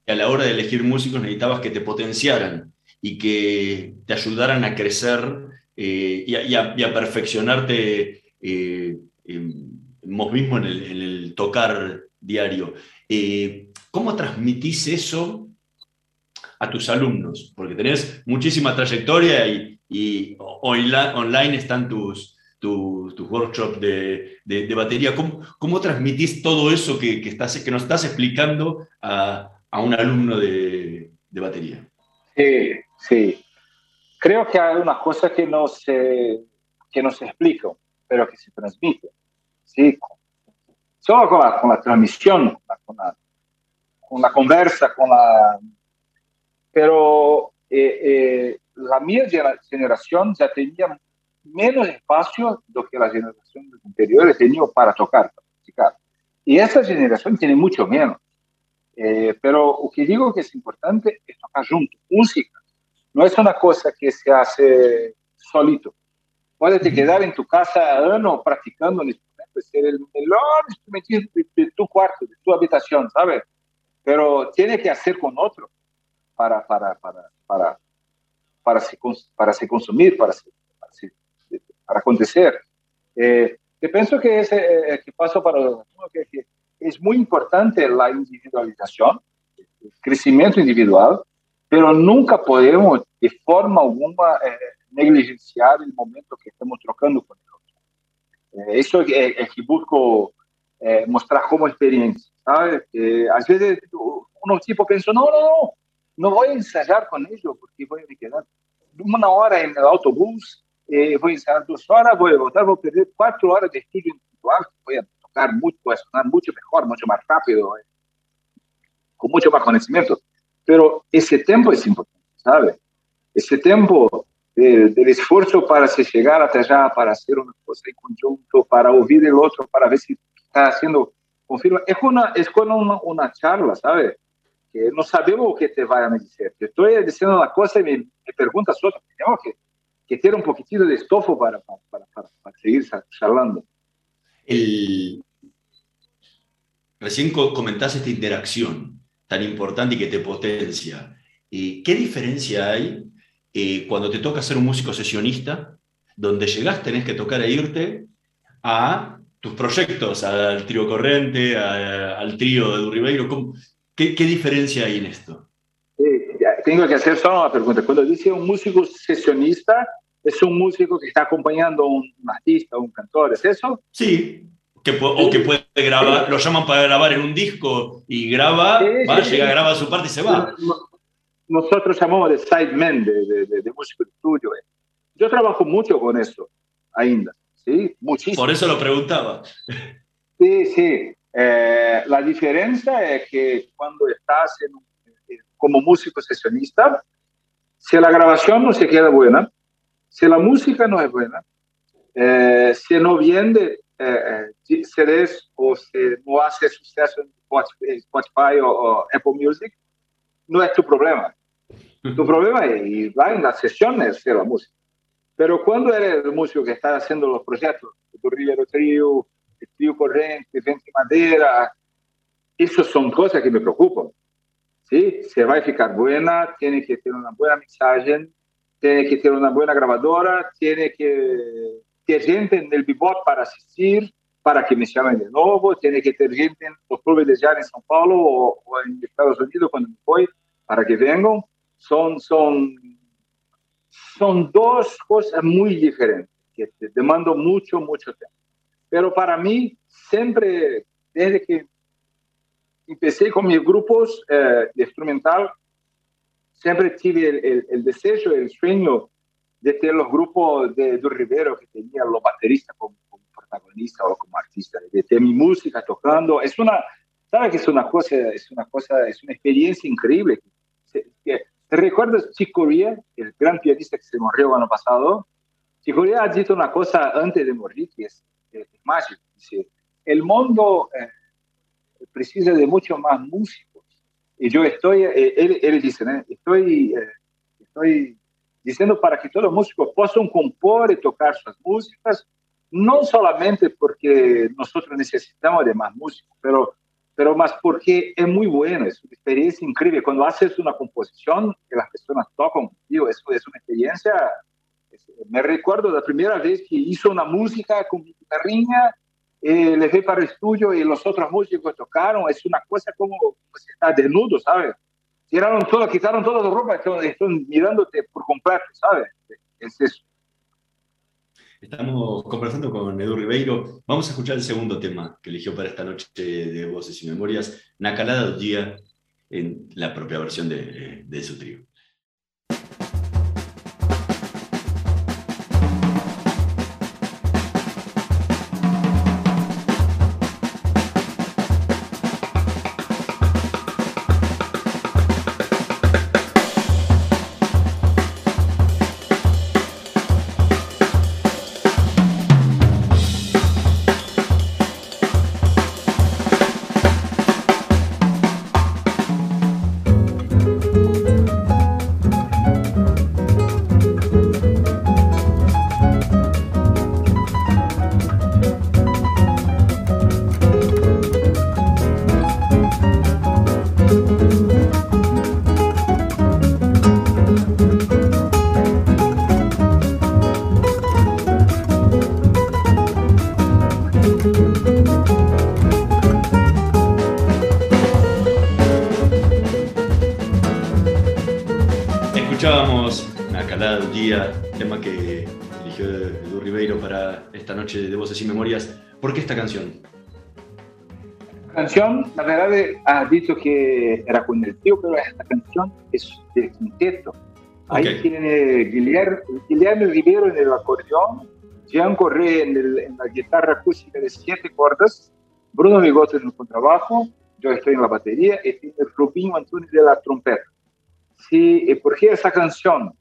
Speaker 5: a la hora de elegir músicos necesitabas que te potenciaran y que te ayudaran a crecer eh, y, a, perfeccionarte eh, vos mismo en el, en el tocar diario. Eh, ¿Cómo transmitís eso a tus alumnos? Porque tenés muchísima trayectoria y, y online están tus, tus, tus workshops de, de- de batería. ¿Cómo, cómo transmitís todo eso que, que estás, que nos estás explicando a, a un alumno de, de batería?
Speaker 6: Sí, sí. Creo que hay unas cosas que no se, que no se explican, pero que se transmiten. Sí, solo con la, con la transmisión, con la- con la conversa, con la... Pero eh, eh, la gera- generación ya tenía menos espacio do que las generaciones anteriores tenían para tocar, para musicar. Y esa generación tiene mucho menos. Eh, pero lo que digo que es importante es tocar junto, música. No es una cosa que se hace solito. Puedes te quedar en tu casa años practicando un instrumento, ser el mejor instrumentista de, de tu cuarto, de tu habitación, ¿sabes? Pero tiene que hacer con otro para, para, para, para, para, se, para se consumir, para, se, para, se- para acontecer. Eh, yo pienso que, ese, eh, que paso para los que, que es muy importante la individualización, el crecimiento individual, pero nunca podemos de forma alguna eh, negligenciar el momento que estamos trocando con el otro. Eh, eso es, es que busco eh, mostrar como experiencia, ¿sabes? Que a veces uno tipo piensa, no, no, no, no voy a ensayar con ellos porque voy a quedar una hora en el autobús, eh, voy a ensayar dos horas, voy a voltar, voy a perder cuatro horas de estudio individual, voy a tocar voy a sonar mucho mejor, mucho más rápido, eh, con mucho más conocimiento. Pero ese tiempo es importante, ¿sabes? Ese tiempo del, del esfuerzo para se llegar hasta allá, para hacer una cosa en conjunto, para oír el otro, para ver si está haciendo, confirma. Es una, es como una, una charla, ¿sabes? Que no sabemos lo que te vaya a decir. Yo estoy diciendo una cosa y me, me preguntas otra. Tenemos que, que tener un poquitito de estofo para, para, para, seguir charlando.
Speaker 5: Recién co- comentás esta interacción tan importante y que te potencia. Eh, ¿Qué diferencia hay eh, cuando te toca ser un músico sesionista, donde llegás, tenés que tocar e irte a tus proyectos, al trío Corrente, a- al trío de Durribeiro? ¿Cómo- ¿Qué, qué diferencia hay en esto?
Speaker 6: Sí, tengo que hacer solo una pregunta. Cuando dice un músico sesionista, es un músico que está acompañando a un, artista, un cantor, ¿es eso?
Speaker 5: Sí, que o que puede grabar, lo llaman para grabar en un disco y graba,
Speaker 6: Sí,
Speaker 5: va,
Speaker 6: sí,
Speaker 5: llega,
Speaker 6: sí.
Speaker 5: graba su parte y se va.
Speaker 6: No- Nosotros llamamos de sideman, de, de, de, de músico de estudio. eh. Yo trabajo mucho con eso, ainda, ¿sí? Muchísimo.
Speaker 5: Por eso lo preguntaba.
Speaker 6: Sí, sí. Eh, la diferencia es que cuando estás en eh, como músico sesionista, si la grabación no se queda buena, si la música no es buena, eh, si no vende eh, eh, CDs o si no hace suceso en Spotify, o, o Apple Music, no es tu problema. Tu problema es ir va en las sesiones hacer la música. Pero cuando eres el músico que está haciendo los proyectos, tu Rivero Trio, el Trio Corrente, Vente Madera, esas son cosas que me preocupan. ¿sí? Se va a ficar buena, tiene que tener una buena mixagem, tiene que tener una buena grabadora, tiene que ter gente en el bebop para asistir, para que me llamen de nuevo, tiene que ter gente en los clubes de jazz en São Paulo o, o en Estados Unidos cuando me voy, para que vengan. Son, son son dos cosas muy diferentes, que te demandan mucho, mucho tiempo. Pero para mí, siempre, desde que empecé con mis grupos eh, de instrumental, siempre tuve el, el, el, deseo, el sueño de tener los grupos de Edu Rivero, que tenía los bateristas como, como, protagonista o como artista, de tener mi música tocando. Es una, ¿sabes que es una cosa, es una cosa, es una experiencia increíble? Que, ¿Te recuerdas Chico Corea, el gran pianista que se murió el año pasado? Chico Corea ha dicho una cosa antes de morir que es, mágico. Dice, el mundo eh, precisa de mucho más músicos. Y yo estoy, eh, él, él, dice, ¿eh? estoy, eh, estoy diciendo para que todos los músicos puedan compor y tocar sus músicas, no solamente porque nosotros necesitamos de más músicos, pero, pero más porque es muy bueno, es una experiencia increíble. Cuando haces una composición que las personas tocan, digo, eso es una experiencia. Me recuerdo la primera vez que hizo una música con mi guitarrilla eh, les fui para el estudio y los otros músicos tocaron, es una cosa como pues, está desnudo, ¿sabes? Tiraron todo, quitaron toda la ropa, están, están mirándote por completo, ¿sabes? Es eso.
Speaker 5: Estamos conversando con Edu Ribeiro. Vamos a escuchar el segundo tema que eligió para esta noche de Voces y Memorias, Nacalada Día, en la propia versión de, de su trío. Noche de Voces y Memorias. ¿Por qué esta canción?
Speaker 6: La canción, la verdad, ha dicho que era con el tío, pero esta canción es del quinteto. Ahí okay. tiene Guillermo, Guillermo Rivero en el acordeón, Jean Correa en, el, en, la guitarra acústica de siete cuerdas, Bruno Migote en el contrabajo, yo estoy en la batería y tiene Rubinho Antunes de la trompeta. Sí, ¿Por qué esa canción?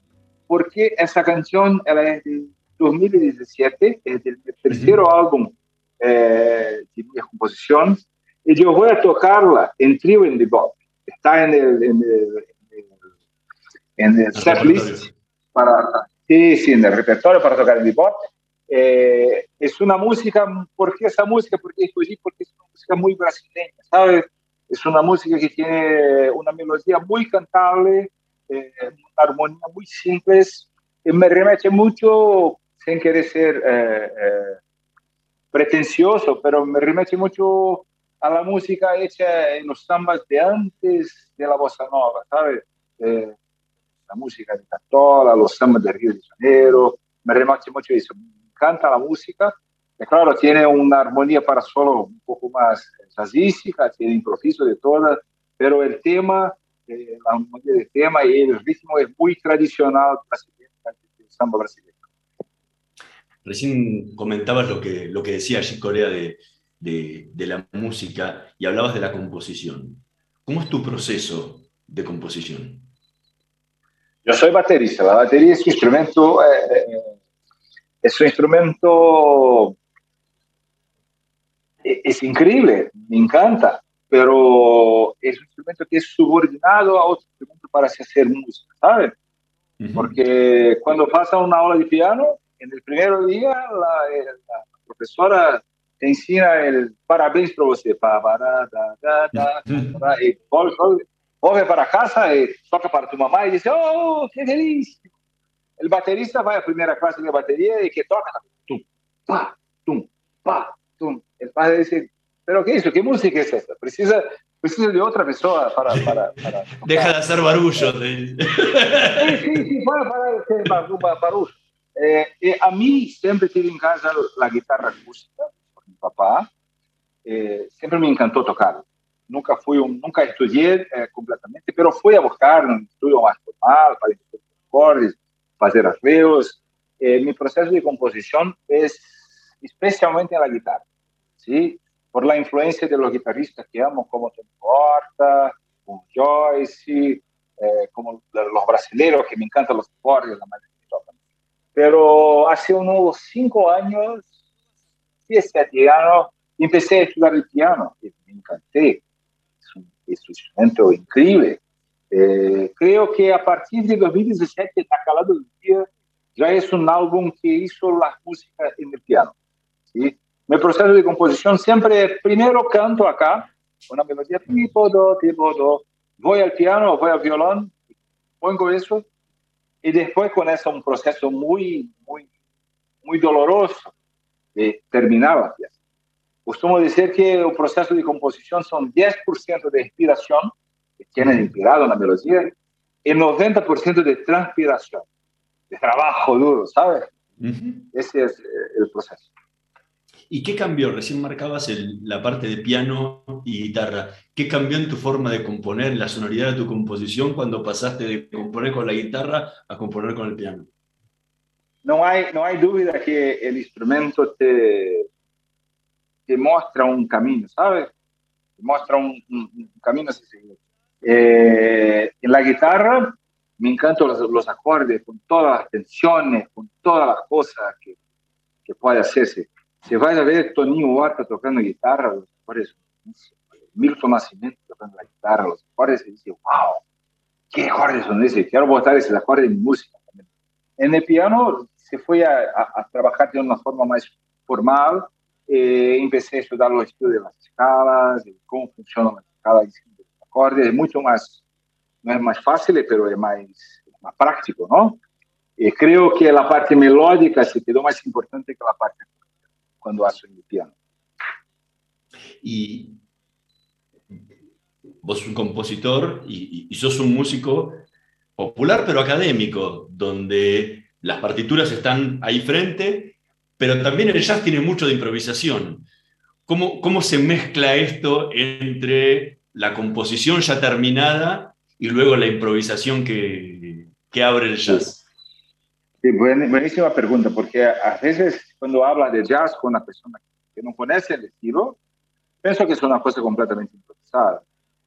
Speaker 6: porque esa canción ela es de 2017, es del tercer uh -huh. álbum eh, de mi composición, y yo voy a tocarla en trío en bebop. Está en el, en el, en el setlist para, sí, sí, en el repertorio para tocar en bebop. Eh, es una música, ¿por qué esa música? Porque escogí porque es una música muy brasileña, ¿sabes? Es una música que tiene una melodía muy cantable, eh, una armonía muy simple, me remete mucho, sin querer ser eh, eh, pretencioso, pero me remete mucho a la música hecha en los sambas de antes de la bossa nova, ¿sabes? Eh, la música de Catola, los sambas de Río de Janeiro, me remete mucho eso. Me encanta la música, y claro, tiene una armonía para solo un poco más jazzística, tiene improviso de todas, pero el tema la armonía del tema y el ritmo es muy tradicional brasileño, del samba brasileño.
Speaker 5: Recién comentabas lo que, lo que decía allí Corea de, de, de, la música y hablabas de la composición. ¿Cómo es tu proceso de composición?
Speaker 6: Yo soy baterista. La batería es un instrumento, eh, es un instrumento, es, es increíble, me encanta pero es un instrumento que es subordinado a otro instrumento para hacer música, ¿sabes? Uh -huh. Porque cuando pasa una aula de piano, en el primer día la, eh, la profesora te enseña el parabéns para você, pa, para, da, da, da, da, y vuelve, vuelve para casa y toca para tu mamá y dice, oh, qué feliz. El baterista va a primera clase de batería y que toca, tum, pa, tum, pa, tum. El padre dice, pero ¿qué es eso? ¿Qué música es esta? Precisa preciso de otra persona para... para, para
Speaker 5: Deja de hacer barullo. te-
Speaker 6: Sí, sí, sí, para, para hacer barullo. Eh, eh, a mí siempre tive en casa la guitarra acústica, por mi papá. Eh, siempre me encantó tocar. Nunca fui un, nunca estudié eh, completamente, pero fui a buscar un estudio más formal para entender acordes, hacer arreglos. Eh, mi proceso de composición es especialmente en la guitarra, ¿sí? Por la influencia de los guitarristas que amo, como Tony Horta, Joyce, eh, como los brasileños que me encantan los acordes, la manera que tocan. Pero hace unos cinco años, siete años, empecé a estudiar el piano me encanté. Es un, es un instrumento increíble. Eh, creo que a partir de 2017, La Calada del Día, ya es un álbum que hizo la música en el piano. ¿sí? Mi proceso de composición siempre, primero canto acá, una melodía tipo do, tipo do, voy al piano, voy al violón, pongo eso, y después con eso un proceso muy, muy, muy doloroso de terminar la pieza. Costumo decir que el proceso de composición son 10% de inspiración, que tienes inspirado en la melodía, y 90% de transpiración, de trabajo duro, ¿sabes? Ese es eh, el proceso.
Speaker 5: ¿Y qué cambió? Recién marcabas el- la parte de piano y guitarra. ¿Qué cambió en tu forma de componer, la sonoridad de tu composición cuando pasaste de componer con la guitarra a componer con el piano?
Speaker 6: No hay, no hay duda que el instrumento te, te muestra un camino, ¿sabes? Te muestra un, un- un camino a seguir. Eh, en la guitarra me encantan los, los acordes, con todas las tensiones, con todas las cosas que, que puede hacerse. Si vas a ver Toninho Horta tocando guitarra, los buenísimos. Milton Nascimento tocando la guitarra, los acordes, y dice, wow, ¿qué acordes son esos? Quiero botar esos acordes en música también. En el piano se fue a, a- a trabajar de una forma más formal. Eh, empecé a estudiar los estudios de las escalas, de cómo funcionan las escalas de los acordes. Es mucho más, no es más fácil, pero es más, más práctico, ¿no? Y creo que la parte melódica se quedó más importante que la parte cuando hago en el piano.
Speaker 5: Y vos sos un compositor y, y- y sos un músico popular pero académico, donde las partituras están ahí frente, pero también el jazz tiene mucho de improvisación. ¿Cómo, cómo se mezcla esto entre la composición ya terminada y luego la improvisación que, que abre el jazz?
Speaker 6: Sí, buen- buenísima pregunta, porque a veces cuando hablas de jazz con una persona que no conoce el estilo, pienso que es una cosa completamente improvisada.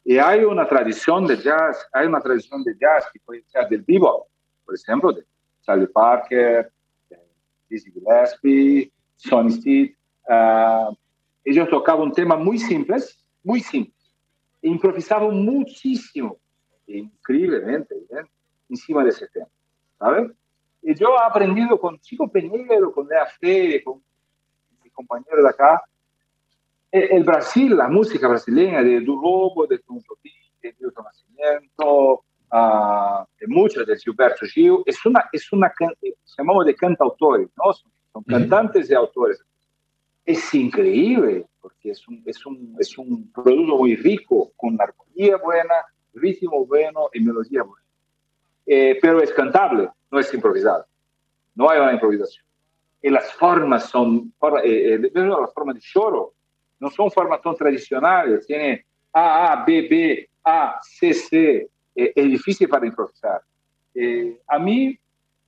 Speaker 6: Y hay una tradición de jazz, hay una tradición de jazz que puede ser del bebop, por ejemplo, de Charlie Parker, Dizzy Gillespie, Sonny Stitt. ah, ellos tocaban un tema muy simples, muy simples, e improvisaban muchísimo, increíblemente, bien, encima de ese tema, ¿sabes? Yo he aprendido con Chico Peñero, con Lea Fe, con mi compañero de acá, el, el Brasil, la música brasileña de Du Lobo, de Tom de Milton Nascimento, ah, de muchos, de Gilberto Gil, es una, es una, eh, llamamos de cantautores, ¿no? Son, son cantantes y autores. Es increíble, porque es un, es, un, es un producto muy rico, con armonía buena, ritmo bueno y melodía buena. Eh, pero es cantable, no es improvisado. No hay una improvisación. Y las formas son, eh, eh, las formas de choro, no son formas tan tradicionales. Tiene A, A, B, B, A, C, C. Eh, es difícil para improvisar. Eh, a mí,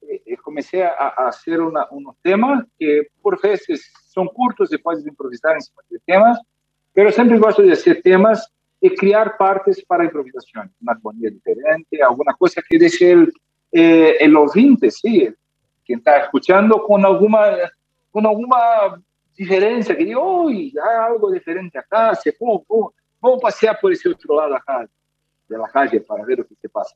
Speaker 6: eh, comencé a, a hacer una- unos temas que por veces son cortos y puedes improvisar encima temas, pero siempre gosto de hacer temas y crear partes para improvisación, una armonía diferente, alguna cosa que deje el, eh, el sí, quien está escuchando con alguna, con alguna diferencia, que diga, uy, hay algo diferente acá, se, pum, vamos pasear por ese otro lado acá, de la calle para ver lo que se pasa.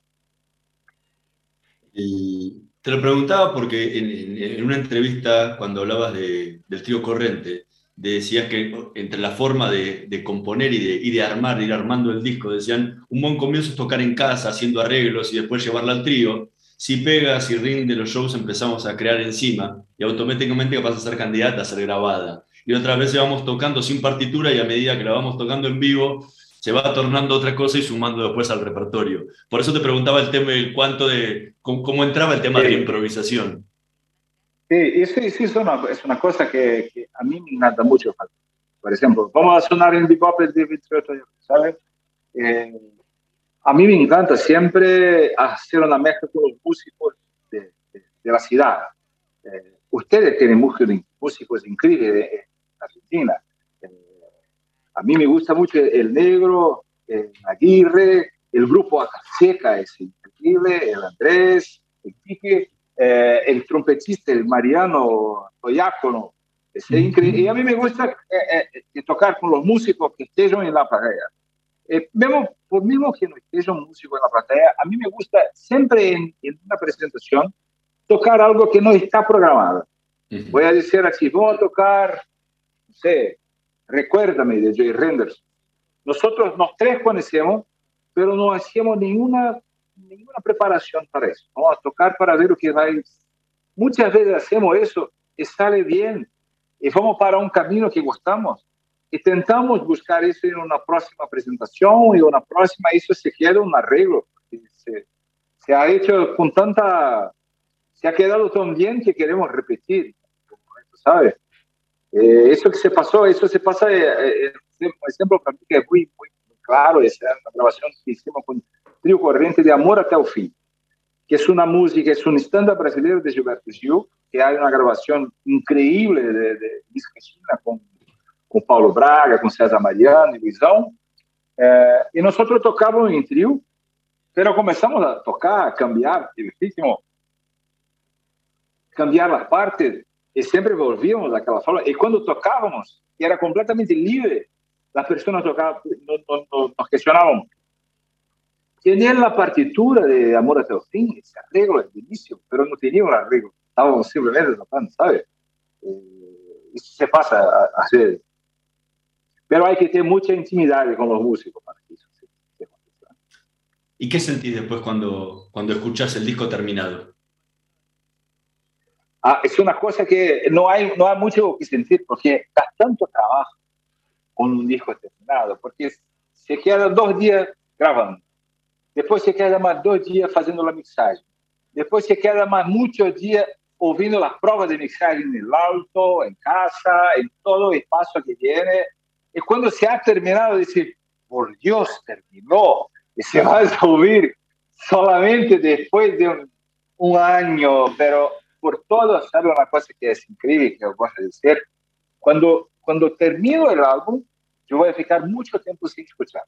Speaker 5: Te lo preguntaba porque en, en- en una entrevista, cuando hablabas de- del trío Corrente, decías que entre la forma de, de componer y de, y de armar, de ir armando el disco, decían, un buen comienzo es tocar en casa, haciendo arreglos y después llevarla al trío. Si pega, si rinde los shows, empezamos a crear encima y automáticamente vas a ser candidata a ser grabada. Y otra vez vamos tocando sin partitura y a medida que la vamos tocando en vivo, se va tornando otra cosa y sumando después al repertorio. Por eso te preguntaba el tema, el cuánto de, cómo, entraba el tema de la improvisación.
Speaker 6: Sí, eso, es, una, es una cosa que, a mí me encanta mucho. Por ejemplo, vamos a sonar en bebop de 28 años, ¿sabes? Eh, a mí me encanta siempre hacer una mezcla con los músicos de, de, la ciudad. Eh, ustedes tienen músicos, músicos increíbles en Argentina. Eh, a mí me gusta mucho el negro, el Aguirre, el grupo Acaseca es increíble, el Andrés, el Quique, eh, el trompetista, el Mariano Toyácono, es increíble. Y a mí me gusta tocar con los músicos que estén en la pareja. Eh, por mismo que no esté un músico en la platea, a mí me gusta siempre en, una presentación tocar algo que no está programado. Voy a decir así, vamos a tocar, no sé, Recuérdame de Joy Renders. Nosotros los tres conocemos, pero no hacíamos ninguna, ninguna preparación para eso. Vamos a tocar para ver lo que va. Muchas veces hacemos eso y sale bien y vamos para un camino que gustamos y tentamos buscar eso en una próxima presentación y una próxima, eso se queda un arreglo. Se, se, ha hecho con tanta, se ha quedado tan bien que queremos repetir, ¿sabes? Eh, eso que se pasó, eso se pasa, eh, eh, por ejemplo, para mí que es muy, muy claro, esa grabación que hicimos con Trio Corriente de Amor hasta el Fin, que es una música, es un estándar brasileño de Gilberto Gil, que hay una grabación increíble de, de, de con com Paulo Braga, com César Mariano e Luizão. É, e nós tocávamos em trio, pero começamos a tocar, a cambiar, divertíssimo, cambiar as partes, e sempre volvíamos daquela forma. E quando tocávamos, era completamente livre, as pessoas tocavam, nos, nos, nos questionavam, Tinha a partitura de Amor até o fim, esse arreglo é belíssimo, mas não tinha um arreglo, estávamos simplesmente tocando, sabe? Isso se passa às vezes. Pero hay que tener mucha intimidad con los músicos para que eso se, se
Speaker 5: ¿Y qué sentís después cuando, cuando escuchás el disco terminado?
Speaker 6: Ah, es una cosa que no hay, no hay mucho que sentir porque da tanto trabajo con un disco terminado, porque se queda dos días grabando, después se queda más dos días haciendo la mixagem, después se queda más muchos días ouvindo las pruebas de mixagem en el auto, en casa, en todo el espacio que tiene, y cuando se ha terminado, decir, por Dios, terminó. Y se va a subir solamente después de un, año, pero por todo, ¿sabe una cosa que es increíble que voy a decir? Cuando, cuando termino el álbum, voy a ficar mucho tiempo sin escuchar,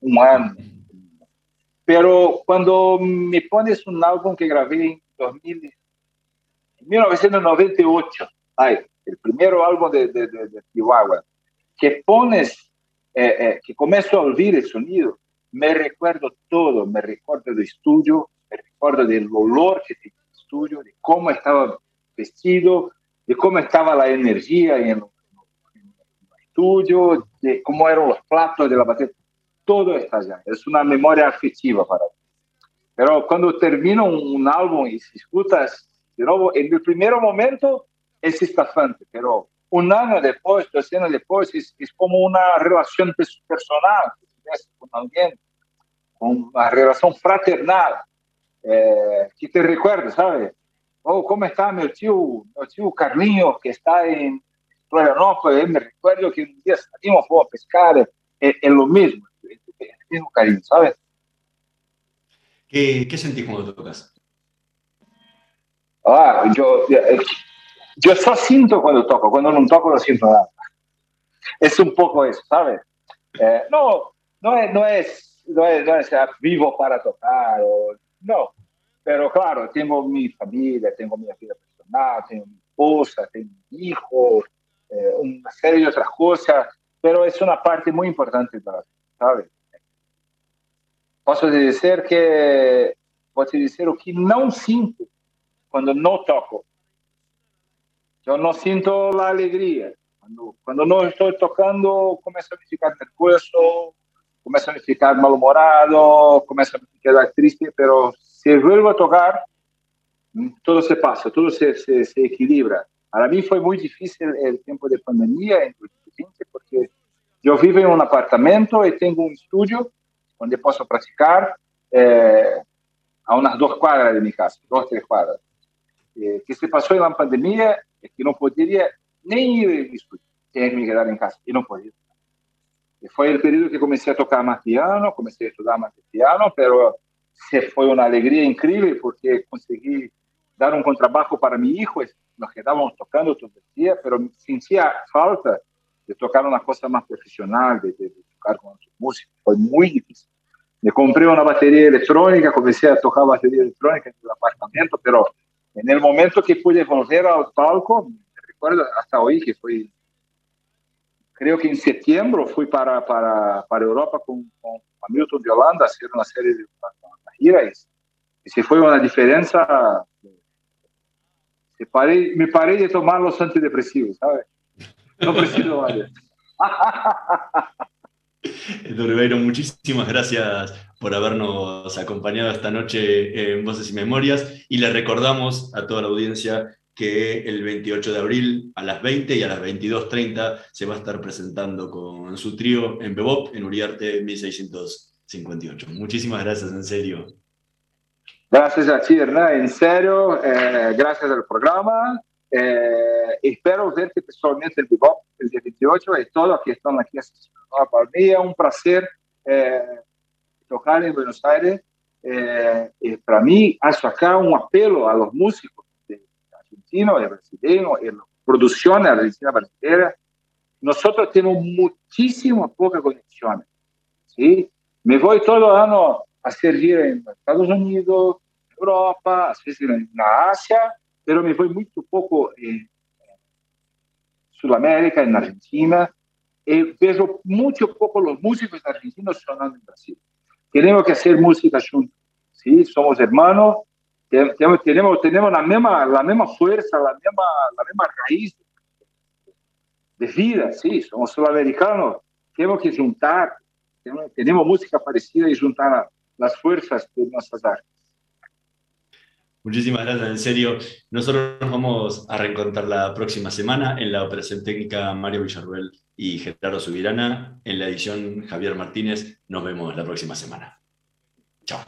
Speaker 6: un año. Pero cuando me pones un álbum que grabé en 2000, 1998, ay, el primer álbum de, de, de, de Chihuahua, que pones, eh, eh, que comienzo a oír el sonido, me recuerdo todo, me recuerdo del estudio, me recuerdo del olor que tenía el estudio, de cómo estaba vestido, de cómo estaba la energía en el, estudio, de cómo eran los platos de la batería. Todo está allá. Es una memoria afectiva para mí. Pero cuando termino un, álbum y se escuchas de nuevo, en el primer momento es estafante, pero un año después, dos años después, es, es como una relación personal con alguien, una relación fraternal, eh, que te recuerda, ¿sabes? Oh, ¿cómo está mi tío, mi tío Carlinhos, que está en Florianópolis? Me recuerdo que un día salimos, a pescar, es, es lo mismo, el mismo cariño, ¿sabes?
Speaker 5: ¿Qué, qué sentís cuando tocas?
Speaker 6: Ah, yo, yo solo siento cuando toco, cuando no toco no siento nada. Es un poco eso, ¿sabes? Eh, no, no es, no es, no es, no es vivo para tocar, o, no. Pero claro, tengo mi familia, tengo mi vida personal, tengo mi esposa, tengo mi hijo, eh, una serie de otras cosas, pero es una parte muy importante para mí, ¿sabes? Posso dizer que, posso dizer o que não sinto quando não toco. Yo no siento la alegría. Cuando, cuando no estoy tocando, comienzo a me ficar nervioso, comienzo a me ficar malhumorado, comienzo a me quedar triste, pero si vuelvo a tocar, todo se pasa, todo se, se, equilibra. Para mí fue muy difícil el tiempo de pandemia en 2020 porque yo vivo en un apartamento y tengo un estudio donde puedo practicar eh, a unas dos cuadras de mi casa, dos, tres cuadras. Eh, que se pasó en la pandemia es que no podía ni ir al estudio, tenía que quedar en casa y no podía. Y fue el periodo que comencé a tocar más piano, comencé a estudiar más piano, pero fue una alegría increíble porque conseguí dar un contrabajo para mi hijo, nos quedábamos tocando todo el día, pero sentía falta de tocar una cosa más profesional, de, de, de tocar con otros músicos, fue muy difícil. Me compré una batería electrónica, comencé a tocar batería electrónica en el apartamento, pero en el momento que pude volver al palco, recuerdo hasta hoy que fue, creo que en septiembre fui para, para, para Europa con, con Hamilton de Holanda a hacer una serie de giras y se fue una diferencia me paré, me paré de tomar los antidepresivos, ¿sabes? No preciso más.
Speaker 5: Don Ribeiro, muchísimas gracias por habernos acompañado esta noche en Voces y Memorias y le recordamos a toda la audiencia que el 28 de abril a las 20 y a las 22.30 se va a estar presentando con su trío en Bebop, en Uriarte 1658. Muchísimas gracias, en serio.
Speaker 6: Gracias a ti, Hernán, en serio, eh, gracias al programa. Eh, espero verte pessoalmente el Bebop el día 28 y todos que están aquí asistiendo. Para mí es un placer eh, tocar en Buenos Aires. Eh, y para mí, hago acá un apelo a los músicos argentinos, de brasileños, de las producciones argentinas brasileñas. Nosotros tenemos muchísimas pocas conexiones. ¿sí? Me voy todo el año a gira en Estados Unidos, Europa, a veces en la Asia, pero me voy muy poco en Sudamérica, en Argentina. Eh, veo mucho poco los músicos argentinos sonando en Brasil. Tenemos que hacer música juntos, ¿sí? Somos hermanos, tenemos, tenemos, tenemos la, misma, la misma fuerza, la misma, la misma raíz de vida, sí, somos sudamericanos, tenemos que juntar, tenemos, tenemos música parecida y juntar las fuerzas de nuestras artes.
Speaker 5: Muchísimas gracias, en serio. Nosotros nos vamos a reencontrar la próxima semana en la operación técnica Mario Villarruel y Gerardo Subirana. En la edición Javier Martínez. Nos vemos la próxima semana. Chao.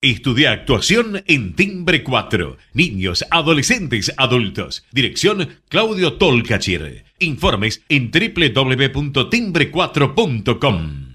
Speaker 4: Estudia actuación en Timbre 4. Niños, adolescentes, adultos. Dirección Claudio Tolcachir. Informes en www.timbre4.com.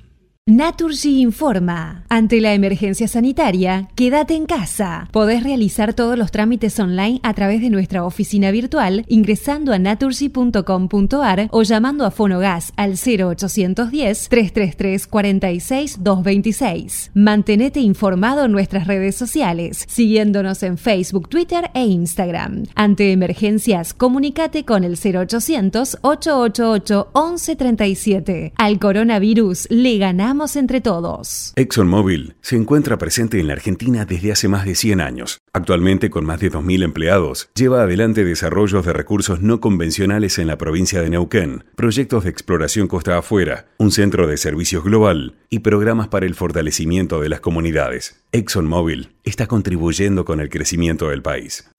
Speaker 1: Naturgy informa. Ante la emergencia sanitaria, quédate en casa. Podés realizar todos los trámites online a través de nuestra oficina virtual ingresando a naturgy.com.ar o llamando a Fonogas al 0810 333 46 226. Mantenete informado en nuestras redes sociales, siguiéndonos en Facebook, Twitter e Instagram. Ante emergencias, comunícate con el 0800 888 1137. Al coronavirus le ganamos entre todos.
Speaker 2: ExxonMobil se encuentra presente en la Argentina desde hace más de 100 años. Actualmente, con más de 2.000 empleados, lleva adelante desarrollos de recursos no convencionales en la provincia de Neuquén, proyectos de exploración costa afuera, un centro de servicios global y programas para el fortalecimiento de las comunidades. ExxonMobil está contribuyendo con el crecimiento del país.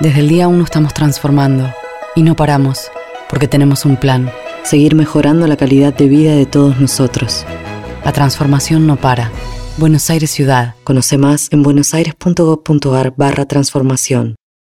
Speaker 3: Desde el día 1 estamos transformando y no paramos, porque tenemos un plan, seguir mejorando la calidad de vida de todos nosotros. La transformación no para. Buenos Aires Ciudad. Conoce más en buenosaires.gov.ar barra transformación.